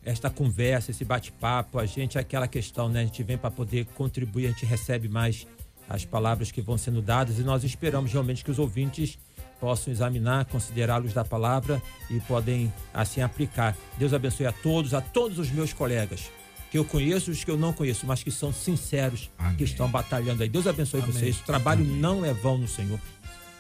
esta conversa, esse bate-papo, a gente, é aquela questão, né? A gente vem para poder contribuir, a gente recebe mais as palavras que vão sendo dadas e nós esperamos realmente que os ouvintes possam examinar, considerá-los da palavra e podem assim aplicar. Deus abençoe a todos, a todos os meus colegas que eu conheço e os que eu não conheço, mas que são sinceros, Amém. que estão batalhando aí. Deus abençoe vocês. O trabalho não é vão no Senhor.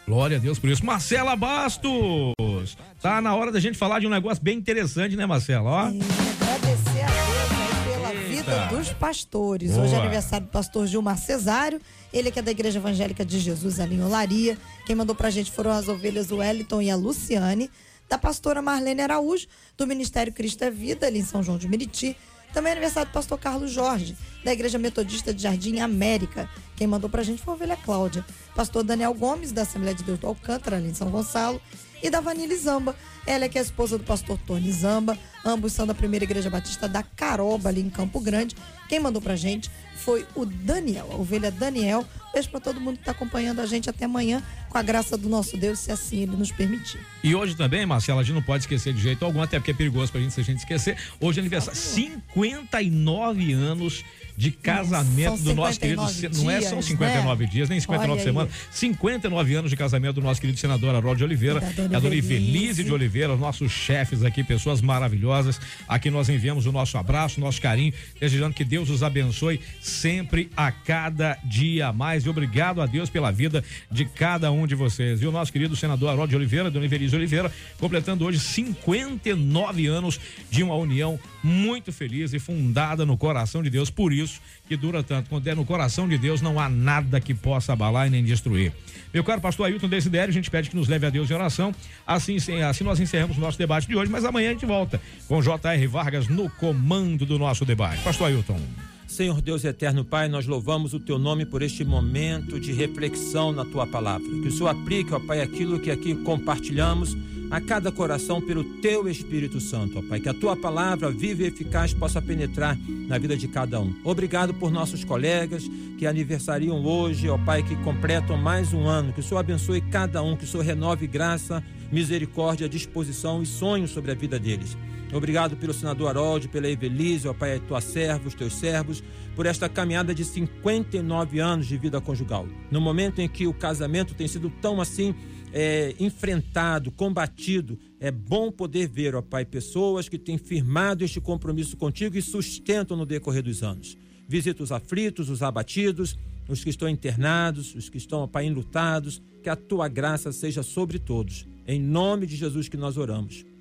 Glória a Deus por isso. Marcela Bastos. Tá na hora da gente falar de um negócio bem interessante, né, Marcela? Ó. E agradecer a Deus aí pela Eita. vida dos pastores. Boa. Hoje é aniversário do pastor Gilmar Cesário. Ele que é da Igreja Evangélica de Jesus ali em Olaria. Quem mandou pra gente foram as ovelhas o Wellington e a Luciane. Da pastora Marlene Araújo, do Ministério Cristo é Vida, ali em São João de Meriti. Também é aniversário do pastor Carlos Jorge, da Igreja Metodista de Jardim América. Quem mandou pra gente foi a ovelha Cláudia. Pastor Daniel Gomes, da Assembleia de Deus do Alcântara, ali em São Gonçalo. E da Vanille Zamba. Ela é que é a esposa do pastor Tony Zamba. Ambos são da Primeira Igreja Batista da Caroba, ali em Campo Grande. Quem mandou pra gente foi o Daniel, a ovelha Daniel. Beijo pra todo mundo que tá acompanhando a gente até amanhã, com a graça do nosso Deus, se assim ele nos permitir. E hoje também, Marcela, a gente não pode esquecer de jeito algum, até porque é perigoso pra gente se a gente esquecer. Hoje é aniversário, 59 anos de casamento do nosso querido. 59 Não é são dias, 59 né? dias, nem 59 Olha aí. semanas. 59 anos de casamento do nosso querido senador Harold de Oliveira, dona a dona Ivelise. De Oliveira, os nossos chefes aqui, pessoas maravilhosas. Aqui nós enviamos o nosso abraço, nosso carinho, desejando que Deus os abençoe sempre a cada dia mais. E obrigado a Deus pela vida de cada um de vocês. E o nosso querido senador Harold de Oliveira, dona Ivelise Oliveira, completando hoje 59 anos de uma união muito feliz e fundada no coração de Deus. Por isso que dura tanto. Quando é no coração de Deus, não há nada que possa abalar e nem destruir. Meu caro pastor Ailton Desidério, a gente pede que nos leve a Deus em oração. Assim, sim, assim nós encerramos o nosso debate de hoje, mas amanhã a gente volta com J.R. Vargas no comando do nosso debate. Pastor Ailton. Senhor Deus eterno Pai, nós louvamos o teu nome por este momento de reflexão na tua palavra. Que o Senhor aplique, ó Pai, aquilo que aqui compartilhamos a cada coração pelo teu Espírito Santo, ó Pai. Que a tua palavra viva e eficaz possa penetrar na vida de cada um. Obrigado por nossos colegas que aniversariam hoje, ó Pai, que completam mais um ano. Que o Senhor abençoe cada um, que o Senhor renove graça, misericórdia, disposição e sonhos sobre a vida deles. Obrigado pelo senador Harold, pela Evelise, ó Pai, tua serva, os teus servos, por esta caminhada de 59 anos de vida conjugal. No momento em que o casamento tem sido tão assim é, enfrentado, combatido, é bom poder ver, ó Pai, pessoas que têm firmado este compromisso contigo e sustentam no decorrer dos anos. Visita os aflitos, os abatidos, os que estão internados, os que estão, ó Pai, enlutados, que a tua graça seja sobre todos. Em nome de Jesus que nós oramos.